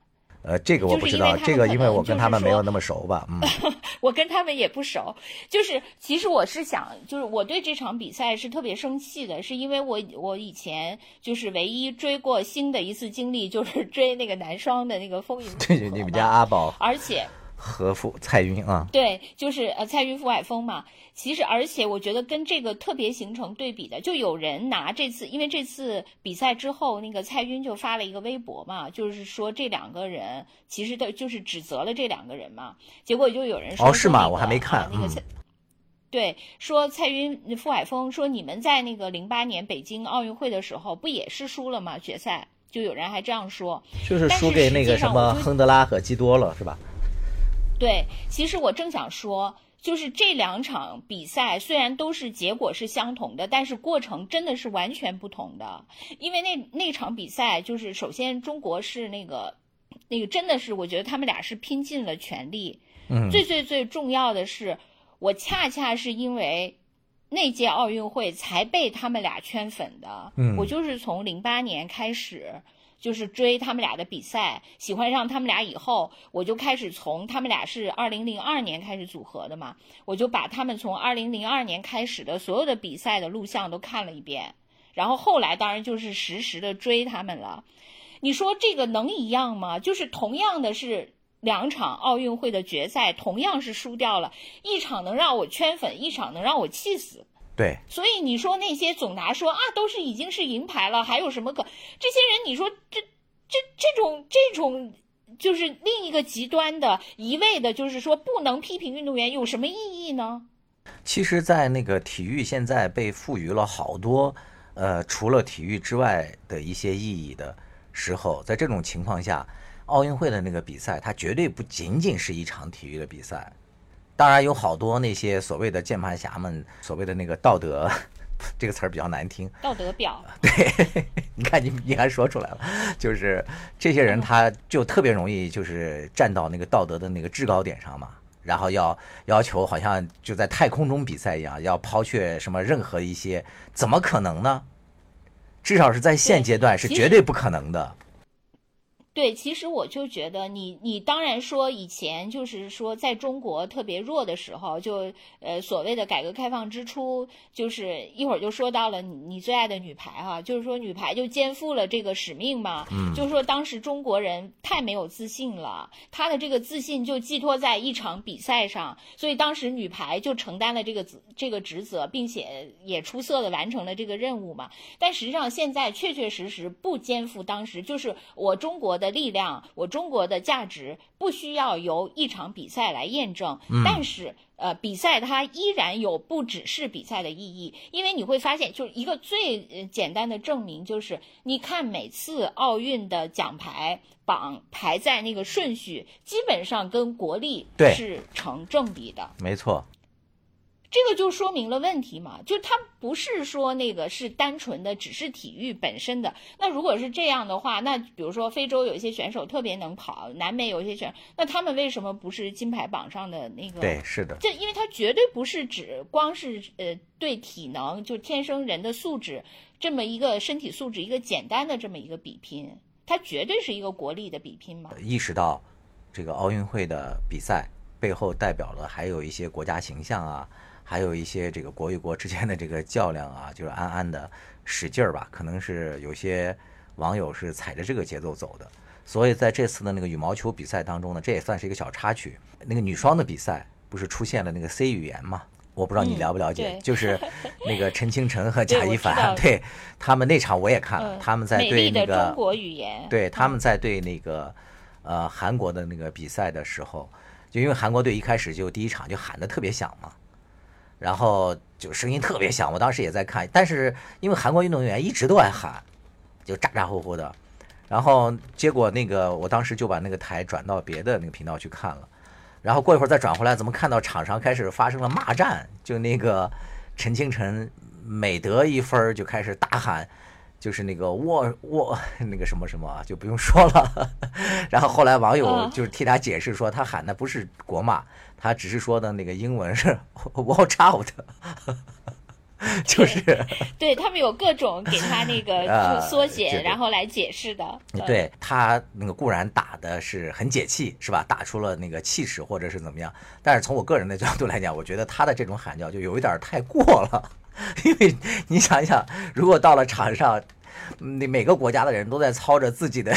呃，这个我不知道，这个因为我跟他们没有那么熟吧。嗯，我跟他们也不熟。就是其实我是想，就是我对这场比赛是特别生气的，是因为我我以前就是唯一追过星的一次经历，就是追那个男双的那个风云。对，你们家阿宝。而且。和傅蔡云啊，对，就是呃蔡云傅海峰嘛。其实，而且我觉得跟这个特别形成对比的，就有人拿这次，因为这次比赛之后，那个蔡云就发了一个微博嘛，就是说这两个人其实的就是指责了这两个人嘛。结果就有人说，哦是吗？我还没看那个蔡，对，说蔡云傅海峰说你们在那个零八年北京奥运会的时候不也是输了吗？决赛就有人还这样说，就是输给那个什么亨德拉和基多了，是吧？对，其实我正想说，就是这两场比赛虽然都是结果是相同的，但是过程真的是完全不同的。因为那那场比赛，就是首先中国是那个，那个真的是我觉得他们俩是拼尽了全力。嗯。最最最重要的是，我恰恰是因为那届奥运会才被他们俩圈粉的。嗯。我就是从零八年开始。就是追他们俩的比赛，喜欢上他们俩以后，我就开始从他们俩是二零零二年开始组合的嘛，我就把他们从二零零二年开始的所有的比赛的录像都看了一遍，然后后来当然就是实时的追他们了。你说这个能一样吗？就是同样的是两场奥运会的决赛，同样是输掉了，一场能让我圈粉，一场能让我气死。对，所以你说那些总拿说啊，都是已经是银牌了，还有什么可？这些人，你说这这这种这种，就是另一个极端的，一味的，就是说不能批评运动员，有什么意义呢？其实，在那个体育现在被赋予了好多呃，除了体育之外的一些意义的时候，在这种情况下，奥运会的那个比赛，它绝对不仅仅是一场体育的比赛。当然有好多那些所谓的键盘侠们，所谓的那个道德，这个词儿比较难听。道德表。对，你看你你还说出来了，就是这些人他就特别容易就是站到那个道德的那个制高点上嘛，然后要要求好像就在太空中比赛一样，要抛却什么任何一些，怎么可能呢？至少是在现阶段是绝对不可能的。对，其实我就觉得你，你当然说以前就是说在中国特别弱的时候，就呃所谓的改革开放之初，就是一会儿就说到了你你最爱的女排哈，就是说女排就肩负了这个使命嘛，嗯，就是说当时中国人太没有自信了，他的这个自信就寄托在一场比赛上，所以当时女排就承担了这个这个职责，并且也出色的完成了这个任务嘛。但实际上现在确确实实不肩负当时就是我中国。的力量，我中国的价值不需要由一场比赛来验证，但是呃，比赛它依然有不只是比赛的意义，因为你会发现，就是一个最简单的证明，就是你看每次奥运的奖牌榜排在那个顺序，基本上跟国力是成正比的，没错。这个就说明了问题嘛，就他不是说那个是单纯的只是体育本身的。那如果是这样的话，那比如说非洲有一些选手特别能跑，南美有一些选手，那他们为什么不是金牌榜上的那个？对，是的。这因为他绝对不是指光是呃对体能就天生人的素质这么一个身体素质一个简单的这么一个比拼，它绝对是一个国力的比拼嘛。意识到这个奥运会的比赛背后代表了还有一些国家形象啊。还有一些这个国与国之间的这个较量啊，就是暗暗的使劲儿吧，可能是有些网友是踩着这个节奏走的。所以在这次的那个羽毛球比赛当中呢，这也算是一个小插曲。那个女双的比赛不是出现了那个 C 语言嘛？我不知道你了不了解，就是那个陈清晨和贾一凡，对他们那场我也看了，他们在对那个中国语言，对他们在对那个呃韩国的那个比赛的时候，就因为韩国队一开始就第一场就喊的特别响嘛。然后就声音特别响，我当时也在看，但是因为韩国运动员一直都爱喊，就咋咋呼呼的。然后结果那个我当时就把那个台转到别的那个频道去看了，然后过一会儿再转回来，怎么看到场上开始发生了骂战？就那个陈清晨每得一分就开始大喊。就是那个沃沃 那个什么什么就不用说了，然后后来网友就是替他解释说，他喊的不是国骂，他只是说的那个英文是 watch out，就是对他们有各种给他那个 缩写，然后来解释的。对他那个固然打的是很解气，是吧？打出了那个气势或者是怎么样，但是从我个人的角度来讲，我觉得他的这种喊叫就有一点太过了。因为你想一想，如果到了场上，那每个国家的人都在操着自己的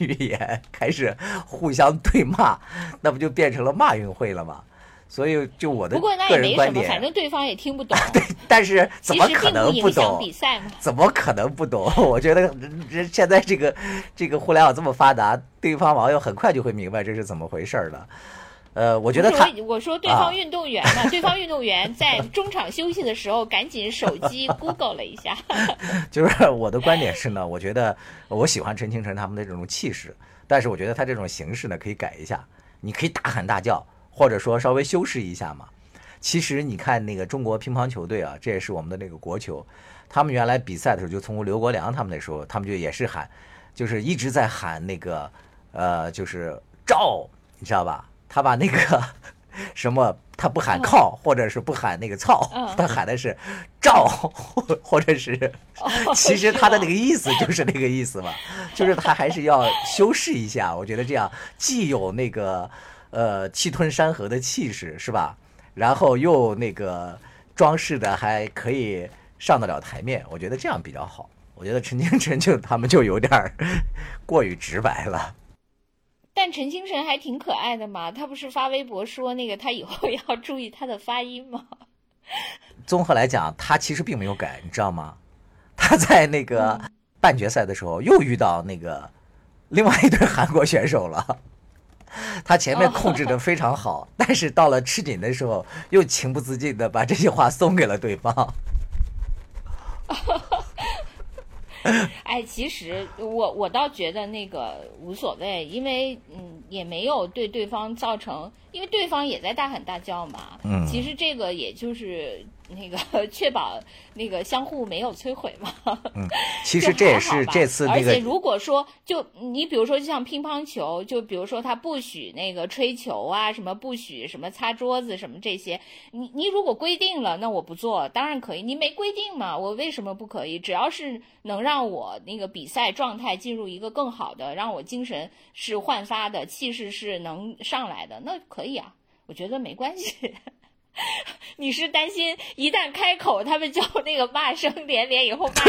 语言开始互相对骂，那不就变成了骂运会了吗？所以，就我的个人观点，反正对方也听不懂。对，但是怎么可能不懂？比赛嘛，怎么可能不懂？我觉得现在这个这个互联网这么发达，对方网友很快就会明白这是怎么回事了。呃，我觉得他，我说对方运动员嘛，对方运动员在中场休息的时候，赶紧手机 Google 了一下。就是我的观点是呢，我觉得我喜欢陈清晨他们的这种气势，但是我觉得他这种形式呢可以改一下，你可以大喊大叫，或者说稍微修饰一下嘛。其实你看那个中国乒乓球队啊，这也是我们的那个国球，他们原来比赛的时候，就从刘国梁他们那时候，他们就也是喊，就是一直在喊那个呃，就是赵，你知道吧？他把那个 什么，他不喊靠，或者是不喊那个操，他喊的是照，或者是，其实他的那个意思就是那个意思嘛，就是他还是要修饰一下。我觉得这样既有那个呃气吞山河的气势，是吧？然后又那个装饰的还可以上得了台面，我觉得这样比较好。我觉得陈清晨就他们就有点过于直白了。但陈清晨还挺可爱的嘛，他不是发微博说那个他以后要注意他的发音吗？综合来讲，他其实并没有改，你知道吗？他在那个半决赛的时候又遇到那个另外一对韩国选手了，他前面控制的非常好，但是到了吃紧的时候，又情不自禁的把这些话送给了对方。哎，其实我我倒觉得那个无所谓，因为嗯，也没有对对方造成，因为对方也在大喊大叫嘛。嗯，其实这个也就是。那个 确保那个相互没有摧毁嘛？嗯，其实这也是这次那个。而且如果说就你比如说就像乒乓球，就比如说他不许那个吹球啊，什么不许什么擦桌子什么这些，你你如果规定了，那我不做，当然可以。你没规定嘛，我为什么不可以？只要是能让我那个比赛状态进入一个更好的，让我精神是焕发的，气势是能上来的，那可以啊，我觉得没关系。你是担心一旦开口，他们就那个骂声连连，以后骂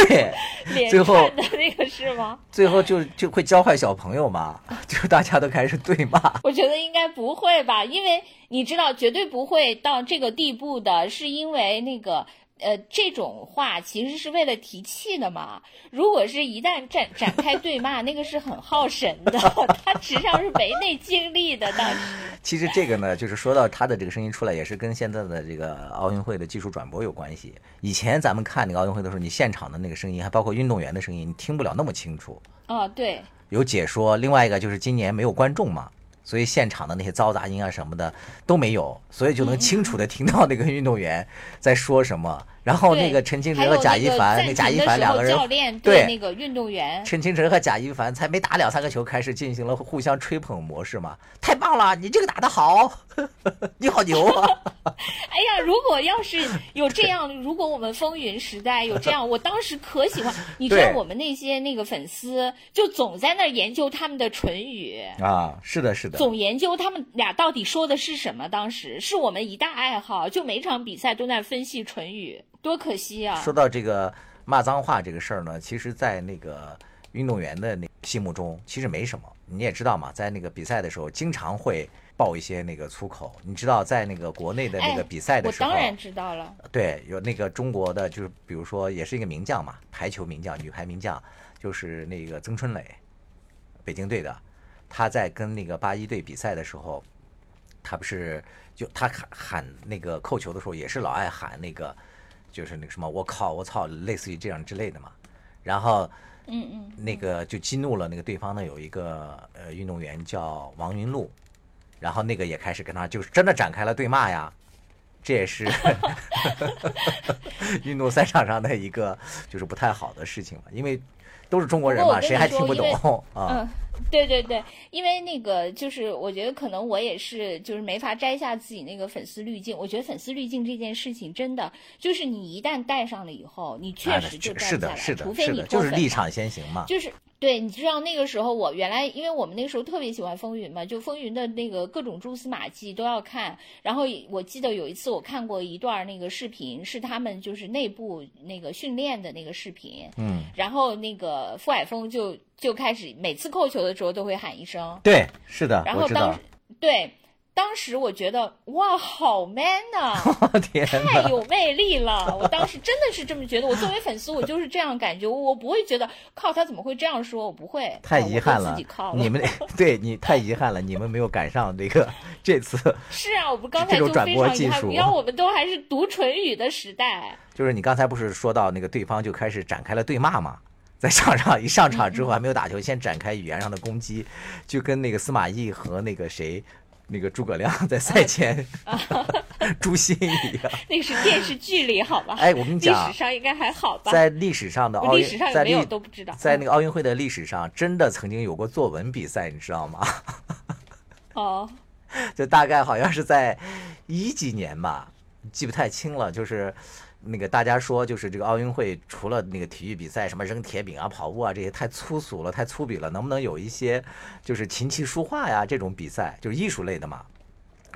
连串的那个是吗？最后就就会教坏小朋友嘛，就大家都开始对骂。我觉得应该不会吧，因为你知道，绝对不会到这个地步的，是因为那个。呃，这种话其实是为了提气的嘛。如果是一旦展展开对骂，那个是很耗神的，他实际上是没那精力的。当时，其实这个呢，就是说到他的这个声音出来，也是跟现在的这个奥运会的技术转播有关系。以前咱们看那个奥运会的时候，你现场的那个声音，还包括运动员的声音，你听不了那么清楚。哦，对。有解说，另外一个就是今年没有观众嘛，所以现场的那些嘈杂音啊什么的都没有，所以就能清楚的听到那个运动员在说什么。然后那个陈清晨和贾一凡，那贾一凡两个人对那个运动员，陈清晨和贾一凡才没打两三个球，开始进行了互相吹捧模式嘛，太棒了，你这个打得好，你好牛啊！哎呀，如果要是有这样，如果我们风云时代有这样，我当时可喜欢。你知道我们那些那个粉丝就总在那研究他们的唇语啊，是的，是的，总研究他们俩到底说的是什么。当时是我们一大爱好，就每场比赛都在分析唇语。多可惜啊！说到这个骂脏话这个事儿呢，其实，在那个运动员的那心目中，其实没什么。你也知道嘛，在那个比赛的时候，经常会爆一些那个粗口。你知道，在那个国内的那个比赛的时候，我当然知道了。对，有那个中国的，就是比如说，也是一个名将嘛，排球名将，女排名将，就是那个曾春蕾，北京队的。他在跟那个八一队比赛的时候，他不是就他喊喊那个扣球的时候，也是老爱喊那个。就是那个什么，我靠，我操，类似于这样之类的嘛。然后，嗯嗯，那个就激怒了那个对方的，有一个呃运动员叫王云露，然后那个也开始跟他就是真的展开了对骂呀。这也是 运动赛场上的一个就是不太好的事情嘛，因为。都是中国人嘛，谁还听不懂啊？嗯，对对对，因为那个就是我觉得可能我也是就是没法摘下自己那个粉丝滤镜。我觉得粉丝滤镜这件事情真的就是你一旦戴上了以后，你确实就戴下来，除非你就是立场先行嘛，就是。对，你知道那个时候我原来，因为我们那个时候特别喜欢风云嘛，就风云的那个各种蛛丝马迹都要看。然后我记得有一次我看过一段那个视频，是他们就是内部那个训练的那个视频。嗯。然后那个傅海峰就就开始每次扣球的时候都会喊一声。对，是的，然后当时对。当时我觉得哇，好 man 呐！太有魅力了！我当时真的是这么觉得。我作为粉丝，我就是这样感觉。我不会觉得靠他怎么会这样说，我不会。太遗憾了，自己靠你们对你 太遗憾了，你们没有赶上这个这次。是啊，我不刚才就非常遗憾，要我们都还是读唇语的时代。就是你刚才不是说到那个对方就开始展开了对骂嘛，在场上一上场之后还没有打球，先展开语言上的攻击，就跟那个司马懿和那个谁。那个诸葛亮在赛前 诛心一样，那是电视剧里好吧？哎，我跟你讲，历史上应该还好吧？在历史上的奥运，在没有都不知道。在那个奥运会的历史上，真的曾经有过作文比赛，你知道吗？哦，就大概好像是在一几年吧，记不太清了，就是。那个大家说，就是这个奥运会除了那个体育比赛，什么扔铁饼啊、跑步啊这些太粗俗了、太粗鄙了，能不能有一些就是琴棋书画呀这种比赛，就是艺术类的嘛？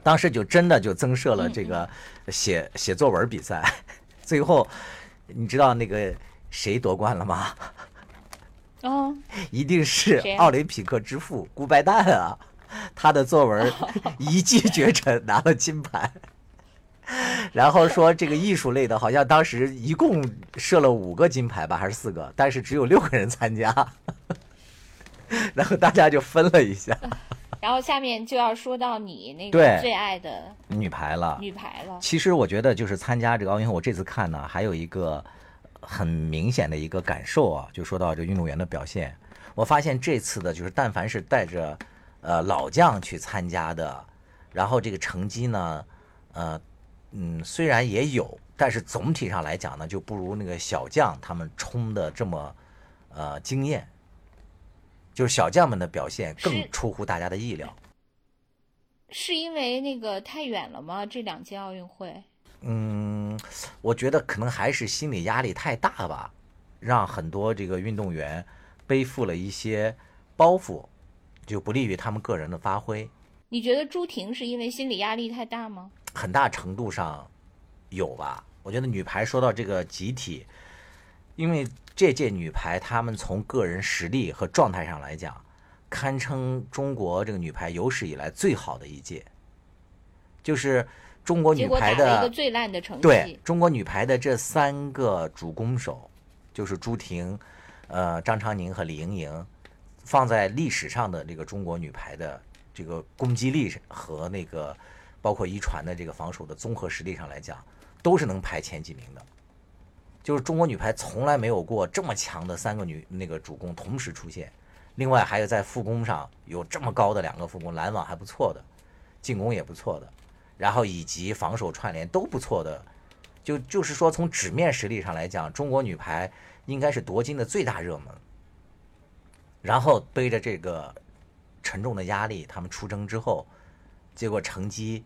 当时就真的就增设了这个写写作文比赛，最后你知道那个谁夺冠了吗？哦，一定是奥林匹克之父顾拜旦啊，他的作文一骑绝尘拿了金牌。然后说这个艺术类的，好像当时一共设了五个金牌吧，还是四个？但是只有六个人参加，然后大家就分了一下。然后下面就要说到你那个最爱的女排了。女排了。其实我觉得就是参加这个奥运会，我这次看呢，还有一个很明显的一个感受啊，就说到这运动员的表现，我发现这次的就是但凡是带着呃老将去参加的，然后这个成绩呢，呃。嗯，虽然也有，但是总体上来讲呢，就不如那个小将他们冲的这么，呃，惊艳。就是小将们的表现更出乎大家的意料。是因为那个太远了吗？这两届奥运会？嗯，我觉得可能还是心理压力太大吧，让很多这个运动员背负了一些包袱，就不利于他们个人的发挥。你觉得朱婷是因为心理压力太大吗？很大程度上有吧。我觉得女排说到这个集体，因为这届女排她们从个人实力和状态上来讲，堪称中国这个女排有史以来最好的一届。就是中国女排的一个最烂的成绩。对中国女排的这三个主攻手，就是朱婷、呃张常宁和李盈莹，放在历史上的这个中国女排的。这个攻击力和那个包括遗传的这个防守的综合实力上来讲，都是能排前几名的。就是中国女排从来没有过这么强的三个女那个主攻同时出现，另外还有在副攻上有这么高的两个副攻，拦网还不错的，进攻也不错的，然后以及防守串联都不错的，就就是说从纸面实力上来讲，中国女排应该是夺金的最大热门。然后背着这个沉重的压力，他们出征之后，结果成绩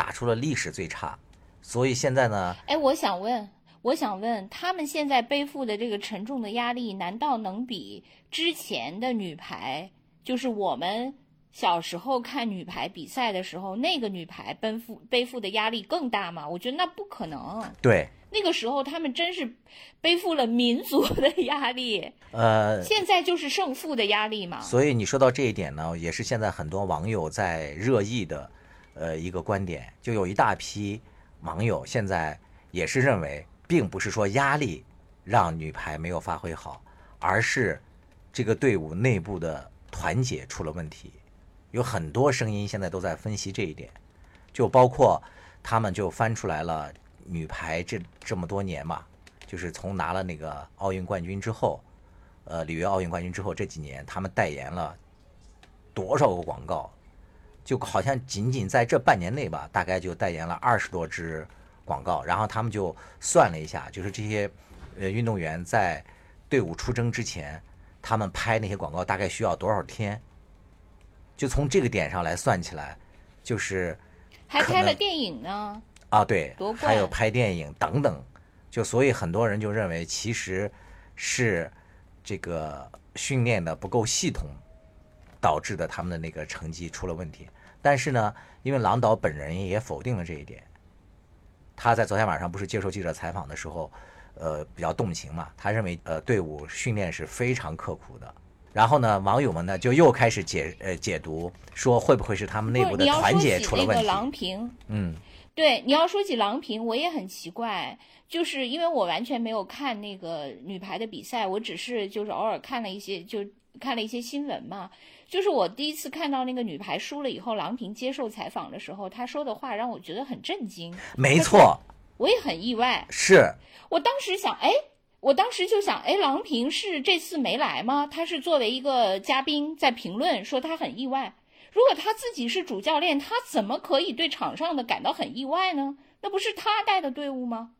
打出了历史最差，所以现在呢？哎，我想问。我想问，他们现在背负的这个沉重的压力，难道能比之前的女排，就是我们小时候看女排比赛的时候，那个女排背负背负的压力更大吗？我觉得那不可能。对，那个时候他们真是背负了民族的压力。呃，现在就是胜负的压力嘛。所以你说到这一点呢，也是现在很多网友在热议的，呃，一个观点，就有一大批网友现在也是认为。并不是说压力让女排没有发挥好，而是这个队伍内部的团结出了问题。有很多声音现在都在分析这一点，就包括他们就翻出来了女排这这么多年嘛，就是从拿了那个奥运冠军之后，呃，里约奥运冠军之后这几年，他们代言了多少个广告，就好像仅仅在这半年内吧，大概就代言了二十多支。广告，然后他们就算了一下，就是这些呃运动员在队伍出征之前，他们拍那些广告大概需要多少天？就从这个点上来算起来，就是还拍了电影呢啊，对，还有拍电影等等，就所以很多人就认为其实是这个训练的不够系统导致的他们的那个成绩出了问题。但是呢，因为郎导本人也否定了这一点。他在昨天晚上不是接受记者采访的时候，呃，比较动情嘛。他认为，呃，队伍训练是非常刻苦的。然后呢，网友们呢就又开始解呃解读，说会不会是他们内部的团结出了问题？郎平，嗯，对，你要说起郎平，我也很奇怪，就是因为我完全没有看那个女排的比赛，我只是就是偶尔看了一些，就看了一些新闻嘛。就是我第一次看到那个女排输了以后，郎平接受采访的时候，她说的话让我觉得很震惊。没错，我也很意外。是我当时想，哎，我当时就想，哎，郎平是这次没来吗？他是作为一个嘉宾在评论，说他很意外。如果他自己是主教练，他怎么可以对场上的感到很意外呢？那不是他带的队伍吗？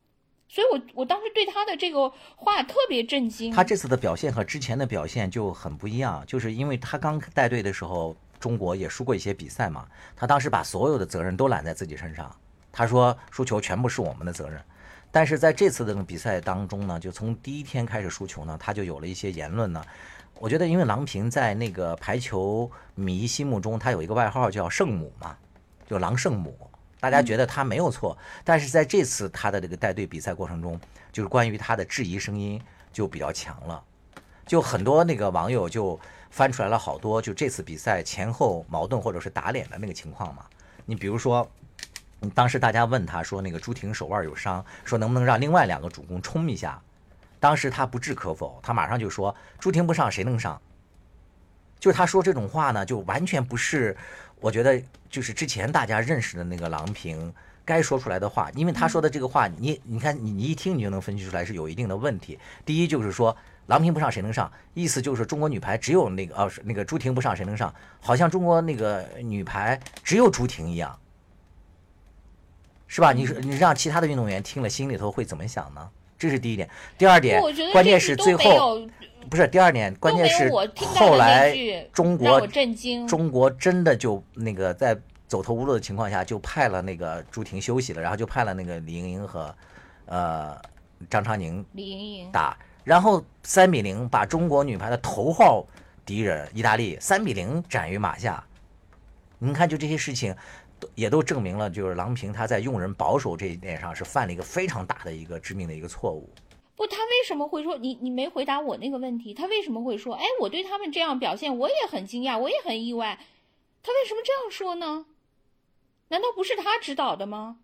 所以，我我当时对他的这个话特别震惊。他这次的表现和之前的表现就很不一样，就是因为他刚带队的时候，中国也输过一些比赛嘛。他当时把所有的责任都揽在自己身上，他说输球全部是我们的责任。但是在这次的比赛当中呢，就从第一天开始输球呢，他就有了一些言论呢。我觉得，因为郎平在那个排球迷心目中，他有一个外号叫圣母嘛，就郎圣母。大家觉得他没有错，但是在这次他的这个带队比赛过程中，就是关于他的质疑声音就比较强了，就很多那个网友就翻出来了好多，就这次比赛前后矛盾或者是打脸的那个情况嘛。你比如说，当时大家问他说那个朱婷手腕有伤，说能不能让另外两个主攻冲一下，当时他不置可否，他马上就说朱婷不上谁能上？就他说这种话呢，就完全不是。我觉得就是之前大家认识的那个郎平该说出来的话，因为他说的这个话，你你看你你一听你就能分析出来是有一定的问题。第一就是说郎平不上谁能上，意思就是中国女排只有那个哦那个朱婷不上谁能上，好像中国那个女排只有朱婷一样，是吧？你说你让其他的运动员听了心里头会怎么想呢？这是第一点。第二点，关键是最后。不是第二点，关键是后来中国中国真的就那个在走投无路的情况下，就派了那个朱婷休息了，然后就派了那个李盈莹和呃张常宁李盈莹打，然后三比零把中国女排的头号敌人意大利三比零斩于马下。您看，就这些事情，都也都证明了，就是郎平她在用人保守这一点上是犯了一个非常大的一个致命的一个错误。不，他为什么会说你？你没回答我那个问题。他为什么会说？哎，我对他们这样表现，我也很惊讶，我也很意外。他为什么这样说呢？难道不是他指导的吗？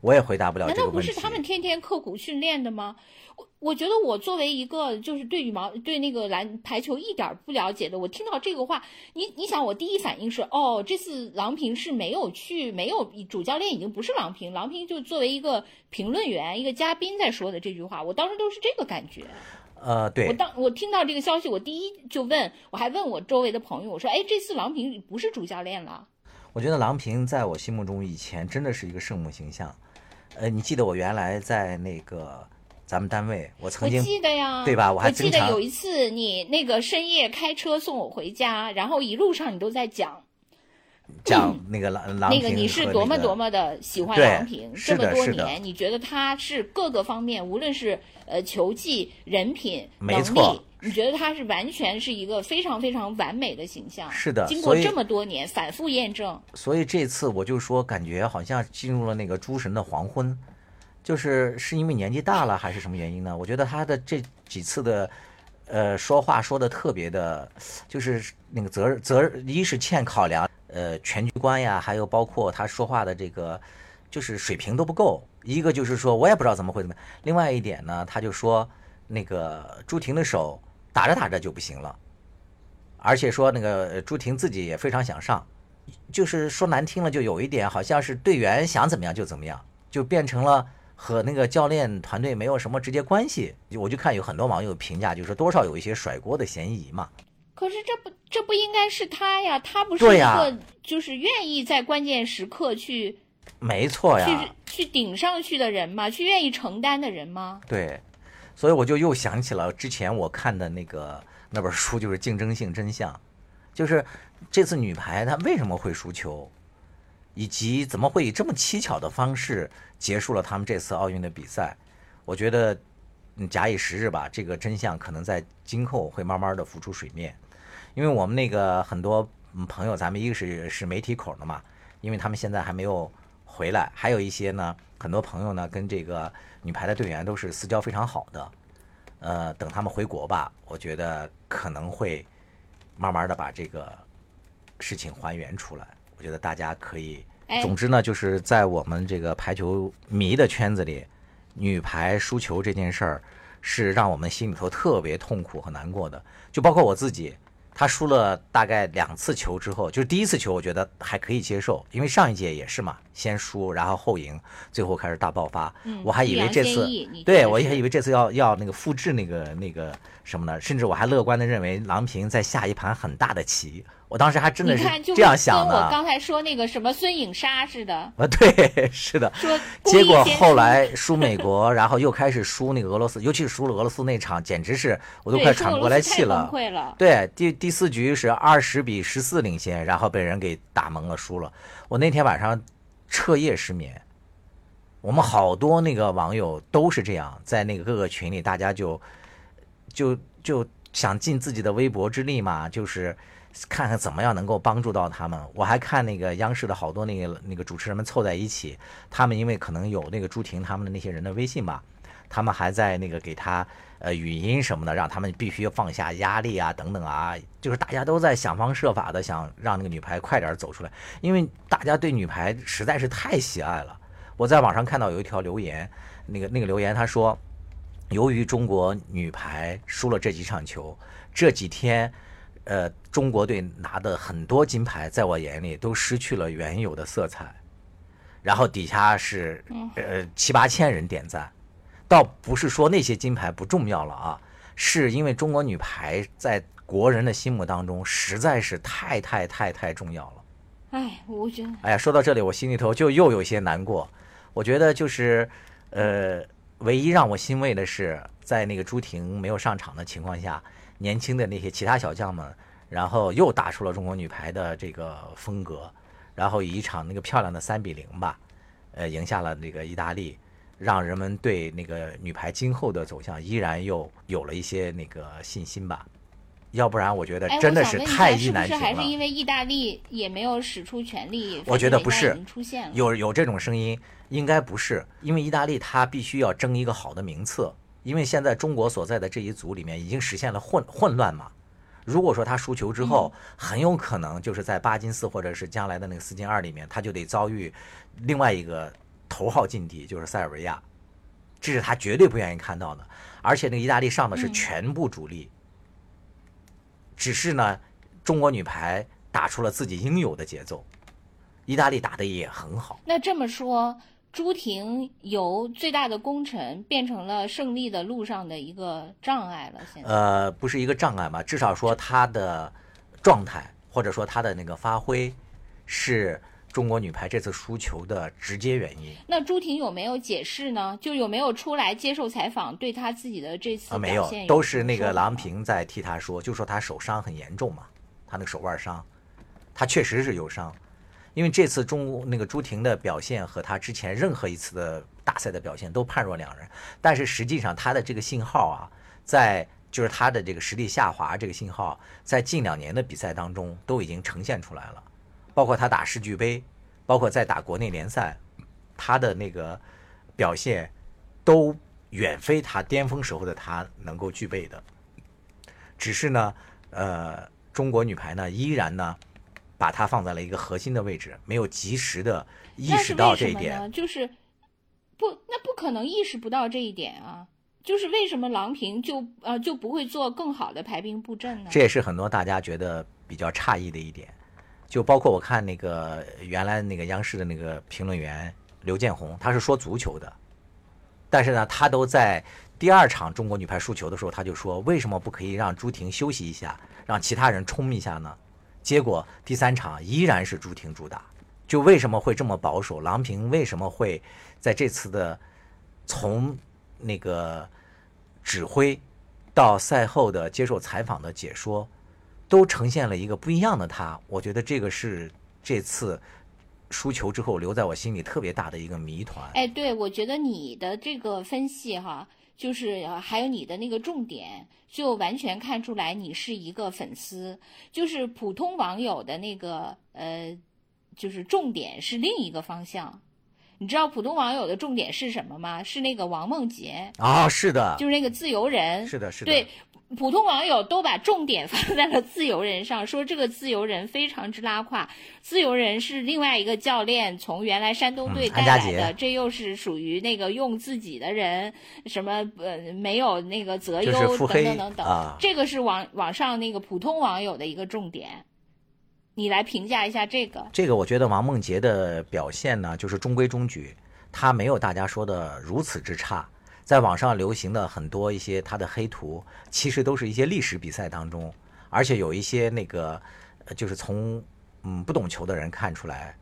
我也回答不了。难道不是他们天天刻苦训练的吗？我我觉得我作为一个就是对羽毛对那个篮排球一点不了解的，我听到这个话，你你想我第一反应是哦，这次郎平是没有去，没有主教练已经不是郎平，郎平就作为一个评论员一个嘉宾在说的这句话，我当时都是这个感觉。呃，对。我当我听到这个消息，我第一就问，我还问我周围的朋友，我说：“哎，这次郎平不是主教练了？”我觉得郎平在我心目中以前真的是一个圣母形象。呃，你记得我原来在那个咱们单位，我曾经记得呀，对吧？我还记得有一次你那个深夜开车送我回家，然后一路上你都在讲。讲那个郎 郎平，那个你是多么多么的喜欢郎平，这么多年，你觉得他是各个方面，无论是呃球技、人品、能力，你觉得他是完全是一个非常非常完美的形象。是的，经过这么多年反复验证，所以这次我就说，感觉好像进入了那个诸神的黄昏，就是是因为年纪大了还是什么原因呢？我觉得他的这几次的。呃，说话说的特别的，就是那个责任责任，一是欠考量，呃，全局观呀，还有包括他说话的这个，就是水平都不够。一个就是说我也不知道怎么会怎么。另外一点呢，他就说那个朱婷的手打着打着就不行了，而且说那个朱婷自己也非常想上，就是说难听了，就有一点好像是队员想怎么样就怎么样，就变成了。和那个教练团队没有什么直接关系，我就看有很多网友评价，就是多少有一些甩锅的嫌疑嘛。可是这不这不应该是他呀，他不是一个就是愿意在关键时刻去，没错呀，去去顶上去的人吗？去愿意承担的人吗？对，所以我就又想起了之前我看的那个那本书，就是《竞争性真相》，就是这次女排她为什么会输球？以及怎么会以这么蹊跷的方式结束了他们这次奥运的比赛？我觉得，假以时日吧，这个真相可能在今后会慢慢的浮出水面。因为我们那个很多朋友，咱们一个是是媒体口的嘛，因为他们现在还没有回来，还有一些呢，很多朋友呢跟这个女排的队员都是私交非常好的。呃，等他们回国吧，我觉得可能会慢慢的把这个事情还原出来。我觉得大家可以，总之呢，就是在我们这个排球迷的圈子里，女排输球这件事儿是让我们心里头特别痛苦和难过的，就包括我自己。他输了大概两次球之后，就是第一次球，我觉得还可以接受，因为上一届也是嘛，先输然后后赢，最后开始大爆发。我还以为这次，对我也以为这次要要那个复制那个那个什么呢？甚至我还乐观的认为郎平在下一盘很大的棋。我当时还真的是这样想的。跟我刚才说那个什么孙颖莎似的。啊，对，是的。说结果后来输美国，然后又开始输那个俄罗斯，尤其是输了俄罗斯那场，简直是我都快喘不过来气了。对，第第四局是二十比十四领先，然后被人给打蒙了，输了。我那天晚上彻夜失眠。我们好多那个网友都是这样，在那个各个群里，大家就就就想尽自己的微薄之力嘛，就是。看看怎么样能够帮助到他们。我还看那个央视的好多那个那个主持人们凑在一起，他们因为可能有那个朱婷他们的那些人的微信吧，他们还在那个给他呃语音什么的，让他们必须放下压力啊等等啊，就是大家都在想方设法的想让那个女排快点走出来，因为大家对女排实在是太喜爱了。我在网上看到有一条留言，那个那个留言他说，由于中国女排输了这几场球，这几天。呃，中国队拿的很多金牌，在我眼里都失去了原有的色彩。然后底下是呃七八千人点赞，倒不是说那些金牌不重要了啊，是因为中国女排在国人的心目当中实在是太太太太重要了。哎，我觉得，哎呀，说到这里，我心里头就又有些难过。我觉得就是呃，唯一让我欣慰的是，在那个朱婷没有上场的情况下。年轻的那些其他小将们，然后又打出了中国女排的这个风格，然后以一场那个漂亮的三比零吧，呃，赢下了那个意大利，让人们对那个女排今后的走向依然又有了一些那个信心吧。要不然，我觉得真的是太意难平了。是还是因为意大利也没有使出全力？我觉得不是，有有这种声音，应该不是，因为意大利它必须要争一个好的名次。因为现在中国所在的这一组里面已经实现了混混乱嘛，如果说他输球之后，很有可能就是在巴金斯或者是将来的那个四进二里面，他就得遭遇另外一个头号劲敌，就是塞尔维亚，这是他绝对不愿意看到的。而且那个意大利上的是全部主力，只是呢，中国女排打出了自己应有的节奏，意大利打的也很好。那这么说。朱婷由最大的功臣变成了胜利的路上的一个障碍了。现在呃，不是一个障碍吧？至少说她的状态或者说她的那个发挥是。中国女排这次输球的直接原因，那朱婷有没有解释呢？就有没有出来接受采访，对她自己的这次？没有，都是那个郎平在替她说，就说她手伤很严重嘛，她那个手腕伤，她确实是有伤。因为这次中那个朱婷的表现和她之前任何一次的大赛的表现都判若两人，但是实际上她的这个信号啊，在就是她的这个实力下滑这个信号，在近两年的比赛当中都已经呈现出来了。包括他打世俱杯，包括在打国内联赛，他的那个表现都远非他巅峰时候的他能够具备的。只是呢，呃，中国女排呢依然呢把它放在了一个核心的位置，没有及时的意识到这一点。就是不，那不可能意识不到这一点啊！就是为什么郎平就呃就不会做更好的排兵布阵呢？这也是很多大家觉得比较诧异的一点。就包括我看那个原来那个央视的那个评论员刘建宏，他是说足球的，但是呢，他都在第二场中国女排输球的时候，他就说为什么不可以让朱婷休息一下，让其他人冲一下呢？结果第三场依然是朱婷主打，就为什么会这么保守？郎平为什么会在这次的从那个指挥到赛后的接受采访的解说？都呈现了一个不一样的他，我觉得这个是这次输球之后留在我心里特别大的一个谜团。哎，对，我觉得你的这个分析哈，就是还有你的那个重点，就完全看出来你是一个粉丝，就是普通网友的那个呃，就是重点是另一个方向。你知道普通网友的重点是什么吗？是那个王梦洁啊，是的，就是那个自由人，是的，是的，对。普通网友都把重点放在了自由人上，说这个自由人非常之拉胯。自由人是另外一个教练从原来山东队带来的，这又是属于那个用自己的人，什么呃没有那个择优等等等等。这个是网网上那个普通网友的一个重点，你来评价一下这个。这个我觉得王梦洁的表现呢，就是中规中矩，她没有大家说的如此之差。在网上流行的很多一些他的黑图，其实都是一些历史比赛当中，而且有一些那个，就是从嗯不懂球的人看出来，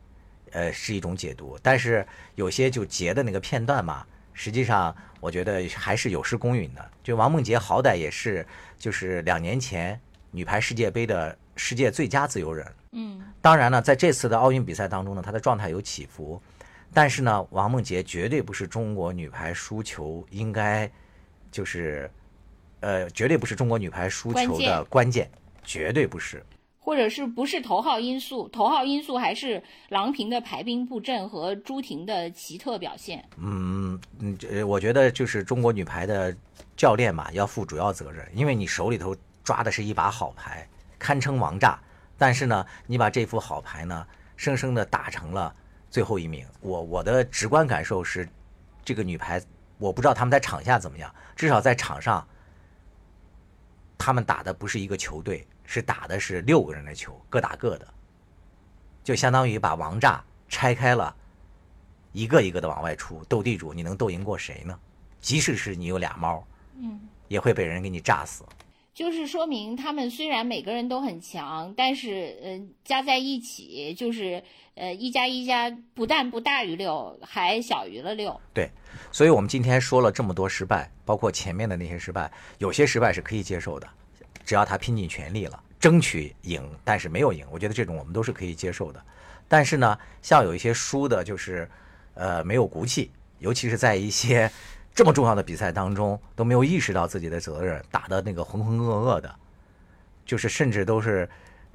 呃是一种解读。但是有些就截的那个片段嘛，实际上我觉得还是有失公允的。就王梦洁好歹也是就是两年前女排世界杯的世界最佳自由人，嗯，当然呢，在这次的奥运比赛当中呢，她的状态有起伏。但是呢，王梦洁绝对不是中国女排输球应该，就是，呃，绝对不是中国女排输球的关键，绝对不是。或者是不是头号因素？头号因素还是郎平的排兵布阵和朱婷的奇特表现。嗯嗯，我觉得就是中国女排的教练嘛，要负主要责任，因为你手里头抓的是一把好牌，堪称王炸。但是呢，你把这副好牌呢，生生的打成了。最后一名，我我的直观感受是，这个女排，我不知道他们在场下怎么样，至少在场上，他们打的不是一个球队，是打的是六个人的球，各打各的，就相当于把王炸拆开了，一个一个的往外出，斗地主，你能斗赢过谁呢？即使是你有俩猫，嗯，也会被人给你炸死。就是说明他们虽然每个人都很强，但是呃加在一起就是呃一加一加不但不大于六，还小于了六。对，所以我们今天说了这么多失败，包括前面的那些失败，有些失败是可以接受的，只要他拼尽全力了，争取赢，但是没有赢，我觉得这种我们都是可以接受的。但是呢，像有一些输的，就是呃没有骨气，尤其是在一些。这么重要的比赛当中都没有意识到自己的责任，打的那个浑浑噩噩的，就是甚至都是，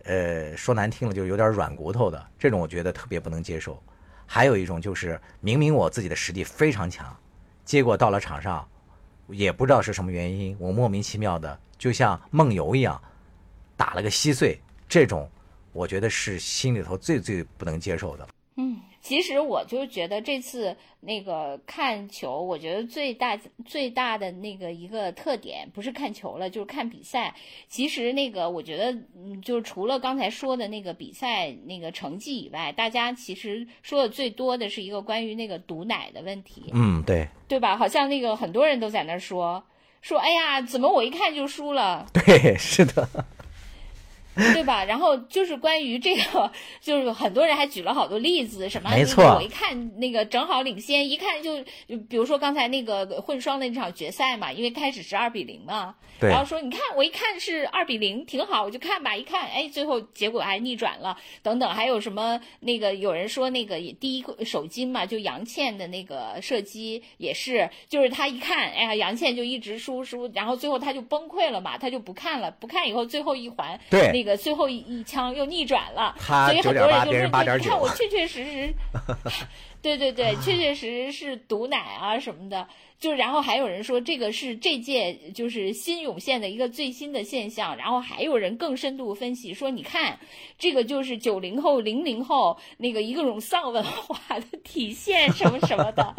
呃，说难听了就有点软骨头的，这种我觉得特别不能接受。还有一种就是明明我自己的实力非常强，结果到了场上，也不知道是什么原因，我莫名其妙的就像梦游一样打了个稀碎，这种我觉得是心里头最最不能接受的。嗯。其实我就觉得这次那个看球，我觉得最大最大的那个一个特点不是看球了，就是看比赛。其实那个我觉得，嗯，就是除了刚才说的那个比赛那个成绩以外，大家其实说的最多的是一个关于那个毒奶的问题。嗯，对，对吧？好像那个很多人都在那说说，哎呀，怎么我一看就输了？对，是的。对吧？然后就是关于这个，就是很多人还举了好多例子，什么？没错。我一看那个正好领先，一看就，比如说刚才那个混双的那场决赛嘛，因为开始是二比零嘛。然后说，你看我一看是二比零，挺好，我就看吧。一看，哎，最后结果还逆转了。等等，还有什么？那个有人说那个第一首金嘛，就杨倩的那个射击也是，就是他一看，哎呀，杨倩就一直输输，然后最后他就崩溃了嘛，他就不看了，不看以后最后一环，对，那个最后一一枪又逆转了，所以很多人就是，你看我确确实实，对对对，确确实实是毒奶啊什么的。就然后还有人说这个是这届就是新涌现的一个最新的现象，然后还有人更深度分析说，你看这个就是九零后、零零后那个一个种丧文化的体现什么什么的。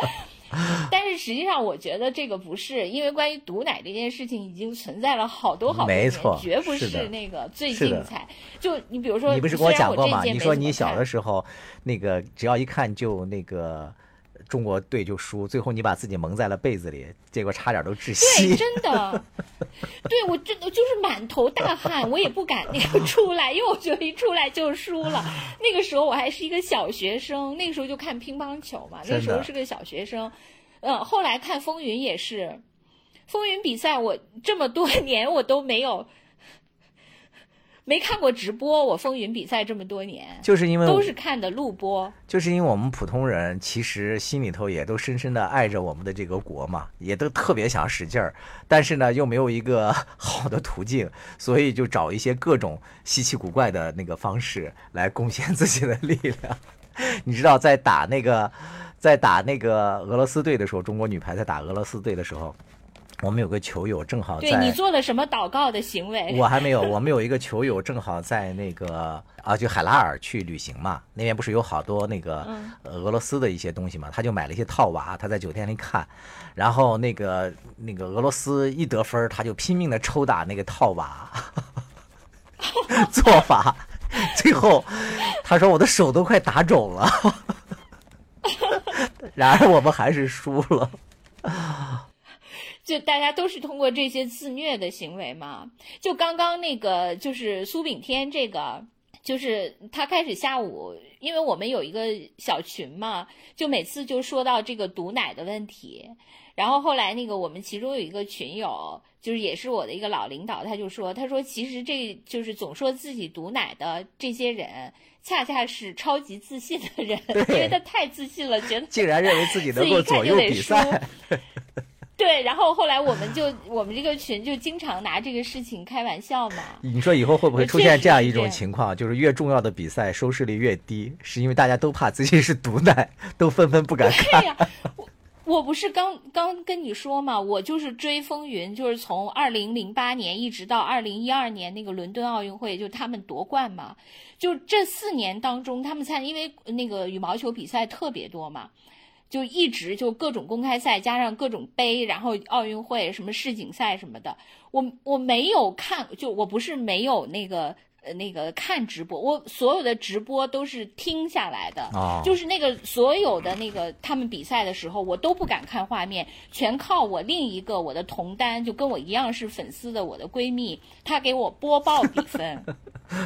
但是实际上，我觉得这个不是，因为关于毒奶这件事情已经存在了好多好多年，绝不是那个最精彩。就你比如说，你不是跟我讲过吗？你说你小的时候，那个只要一看就那个。中国队就输，最后你把自己蒙在了被子里，结果差点都窒息。对，真的，对我真的就是满头大汗，我也不敢那个出来，因为我觉得一出来就输了。那个时候我还是一个小学生，那个时候就看乒乓球嘛，那时候是个小学生。嗯，后来看风云也是，风云比赛我这么多 年我都没有。没看过直播，我风云比赛这么多年，就是因为都是看的录播。就是因为我们普通人其实心里头也都深深的爱着我们的这个国嘛，也都特别想使劲儿，但是呢又没有一个好的途径，所以就找一些各种稀奇古怪的那个方式来贡献自己的力量。你知道，在打那个在打那个俄罗斯队的时候，中国女排在打俄罗斯队的时候。我们有个球友正好在，对你做了什么祷告的行为？我还没有。我们有一个球友正好在那个啊，就海拉尔去旅行嘛，那边不是有好多那个俄罗斯的一些东西嘛，他就买了一些套娃，他在酒店里看，然后那个那个俄罗斯一得分，他就拼命的抽打那个套娃，做法，最后他说我的手都快打肿了，然而我们还是输了。就大家都是通过这些自虐的行为嘛？就刚刚那个，就是苏炳添这个，就是他开始下午，因为我们有一个小群嘛，就每次就说到这个毒奶的问题，然后后来那个我们其中有一个群友，就是也是我的一个老领导，他就说，他说其实这就是总说自己毒奶的这些人，恰恰是超级自信的人，因为他太自信了，觉得竟然认为自己能够左右比赛。对，然后后来我们就我们这个群就经常拿这个事情开玩笑嘛。你说以后会不会出现这样一种情况，就是越重要的比赛收视率越低，是因为大家都怕自己是毒奶，都纷纷不敢看。对呀，我我不是刚刚跟你说嘛，我就是追风云，就是从二零零八年一直到二零一二年那个伦敦奥运会，就他们夺冠嘛，就这四年当中，他们参因为那个羽毛球比赛特别多嘛。就一直就各种公开赛加上各种杯，然后奥运会什么世锦赛什么的，我我没有看，就我不是没有那个呃那个看直播，我所有的直播都是听下来的，就是那个所有的那个他们比赛的时候，我都不敢看画面，全靠我另一个我的同单，就跟我一样是粉丝的我的闺蜜，她给我播报比分，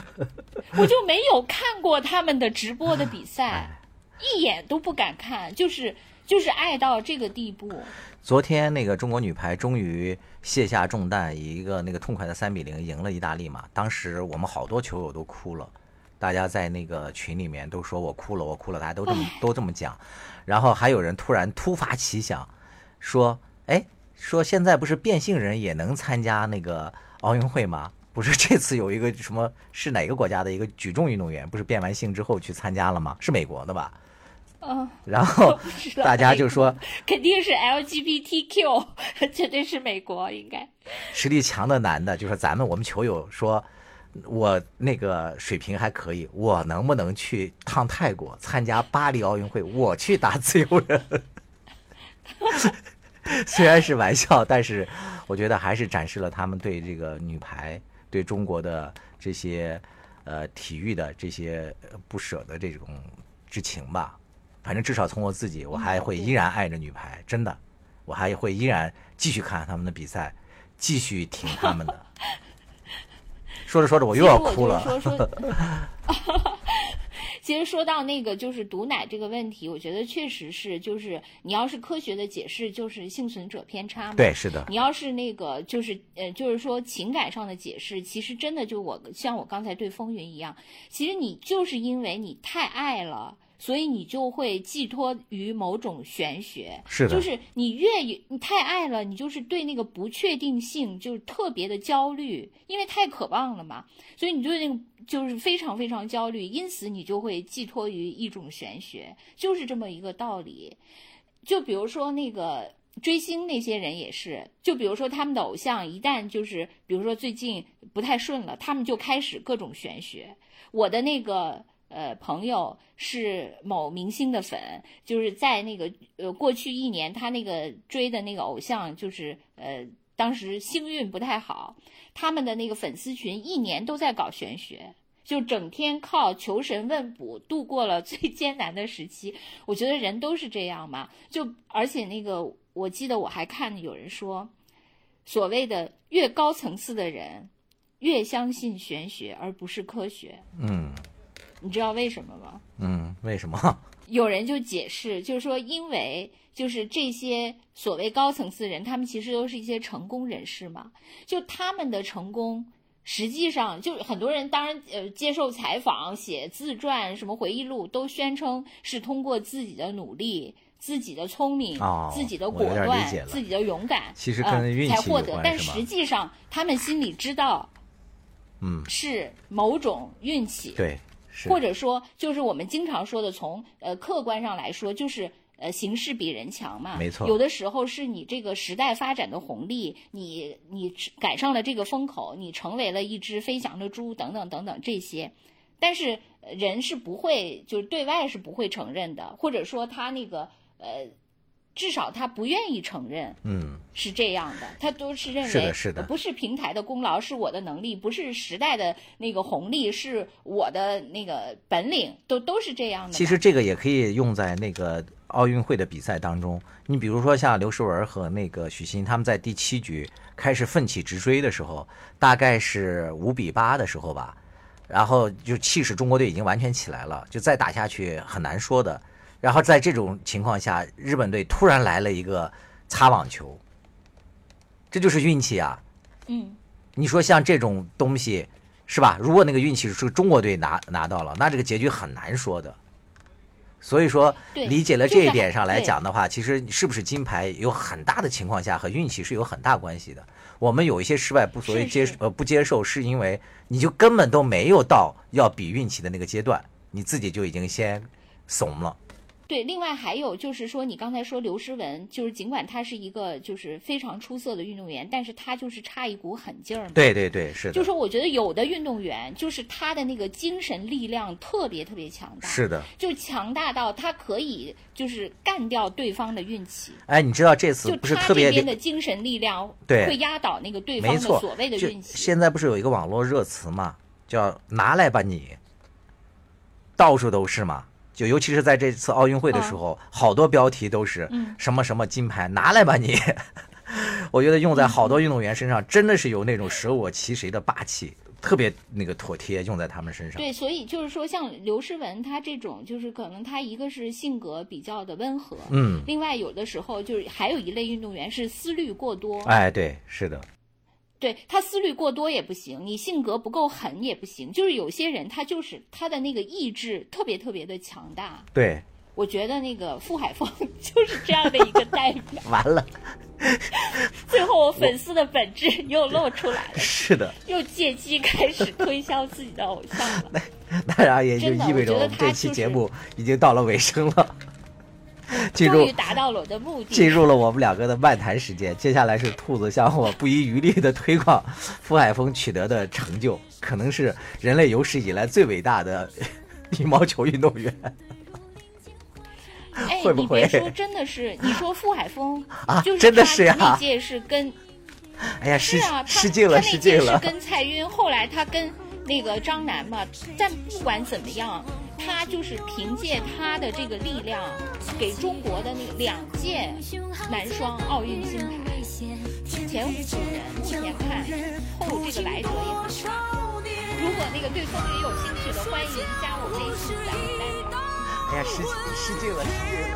我就没有看过他们的直播的比赛。一眼都不敢看，就是就是爱到这个地步。昨天那个中国女排终于卸下重担，以一个那个痛快的三比零赢了意大利嘛。当时我们好多球友都哭了，大家在那个群里面都说我哭了，我哭了，大家都这么都这么讲。然后还有人突然突发奇想，说：“哎，说现在不是变性人也能参加那个奥运会吗？不是这次有一个什么是哪个国家的一个举重运动员，不是变完性之后去参加了吗？是美国的吧？”嗯，然后 大家就说肯定是 LGBTQ，绝对是美国应该实力强的男的，就说咱们我们球友说，我那个水平还可以，我能不能去趟泰国参加巴黎奥运会？我去打自由人。虽然是玩笑，但是我觉得还是展示了他们对这个女排、对中国的这些呃体育的这些不舍的这种之情吧。反正至少从我自己，我还会依然爱着女排，真的，我还会依然继续看他们的比赛，继续听他们的。说着说着，我又要哭了。说说 其实说到那个就是毒奶这个问题，我觉得确实是，就是你要是科学的解释，就是幸存者偏差嘛。对，是的。你要是那个就是呃，就是说情感上的解释，其实真的就我像我刚才对风云一样，其实你就是因为你太爱了。所以你就会寄托于某种玄学，是的，就是你越你太爱了，你就是对那个不确定性就是特别的焦虑，因为太渴望了嘛，所以你对那个就是非常非常焦虑，因此你就会寄托于一种玄学，就是这么一个道理。就比如说那个追星那些人也是，就比如说他们的偶像一旦就是比如说最近不太顺了，他们就开始各种玄学。我的那个。呃，朋友是某明星的粉，就是在那个呃过去一年，他那个追的那个偶像，就是呃当时星运不太好，他们的那个粉丝群一年都在搞玄学，就整天靠求神问卜度过了最 艰难的时期。我觉得人都是这样嘛，就而且那个我记得我还看有人说，所谓的越高层次的人越相信玄学而不是科学。嗯。你知道为什么吗？嗯，为什么？有人就解释，就是说，因为就是这些所谓高层次人，他们其实都是一些成功人士嘛。就他们的成功，实际上就很多人当然呃接受采访、写自传、什么回忆录，都宣称是通过自己的努力、自己的聪明、自己的果断、自己的勇敢，其实跟运气才获得。但实际上，他们心里知道，嗯，是某种运气。对。或者说，就是我们经常说的，从呃客观上来说，就是呃形势比人强嘛。没错。有的时候是你这个时代发展的红利，你你赶上了这个风口，你成为了一只飞翔的猪，等等等等这些。但是人是不会，就是对外是不会承认的，或者说他那个呃。至少他不愿意承认，嗯，是这样的，他都是认为是的，是的，不是平台的功劳，是我的能力，不是时代的那个红利，是我的那个本领，都都是这样的。其实这个也可以用在那个奥运会的比赛当中。你比如说像刘诗雯和那个许昕，他们在第七局开始奋起直追的时候，大概是五比八的时候吧，然后就气势中国队已经完全起来了，就再打下去很难说的。然后在这种情况下，日本队突然来了一个擦网球，这就是运气啊。嗯，你说像这种东西是吧？如果那个运气是中国队拿拿到了，那这个结局很难说的。所以说，理解了这一点上来讲的话，其实是不是金牌有很大的情况下和运气是有很大关系的。我们有一些失败不所谓接呃不接受，是因为你就根本都没有到要比运气的那个阶段，你自己就已经先怂了。对，另外还有就是说，你刚才说刘诗雯，就是尽管她是一个就是非常出色的运动员，但是她就是差一股狠劲儿。对对对，是的。就说我觉得有的运动员就是他的那个精神力量特别特别强大。是的。就强大到他可以就是干掉对方的运气。哎，你知道这次不是特别这边的精神力量对会压倒那个对方的所谓的运气。现在不是有一个网络热词嘛，叫拿来吧你，到处都是嘛。就尤其是在这次奥运会的时候，好多标题都是什么什么金牌拿来吧你，我觉得用在好多运动员身上真的是有那种舍我其谁的霸气，特别那个妥帖，用在他们身上。对，所以就是说，像刘诗雯她这种，就是可能她一个是性格比较的温和，嗯，另外有的时候就是还有一类运动员是思虑过多。哎，对，是的。对他思虑过多也不行，你性格不够狠也不行。就是有些人他就是他的那个意志特别特别的强大。对，我觉得那个傅海峰 就是这样的一个代表。完了，最后我粉丝的本质又露出来了。是的，又借机开始推销自己的偶像了。那当然也就意味着我们这期节目已经到了尾声了。终于达到了我的目的，进入了我们两个的漫谈时间。接下来是兔子向我不遗余力的推广 傅海峰取得的成就，可能是人类有史以来最伟大的羽毛球运动员。哎，你别说，真的是，你说傅海峰啊，真的是呀，那届是跟，哎呀，是啊，失敬了，失敬了。是跟蔡赟，后来他跟那个张楠嘛，但不管怎么样。他就是凭借他的这个力量，给中国的那两届男双奥运金牌，前五人，目前看后这个来者也不大。如果那个对风云有兴趣的，欢迎加我微信，咱们再聊。哎呀，失失敬了，失敬了。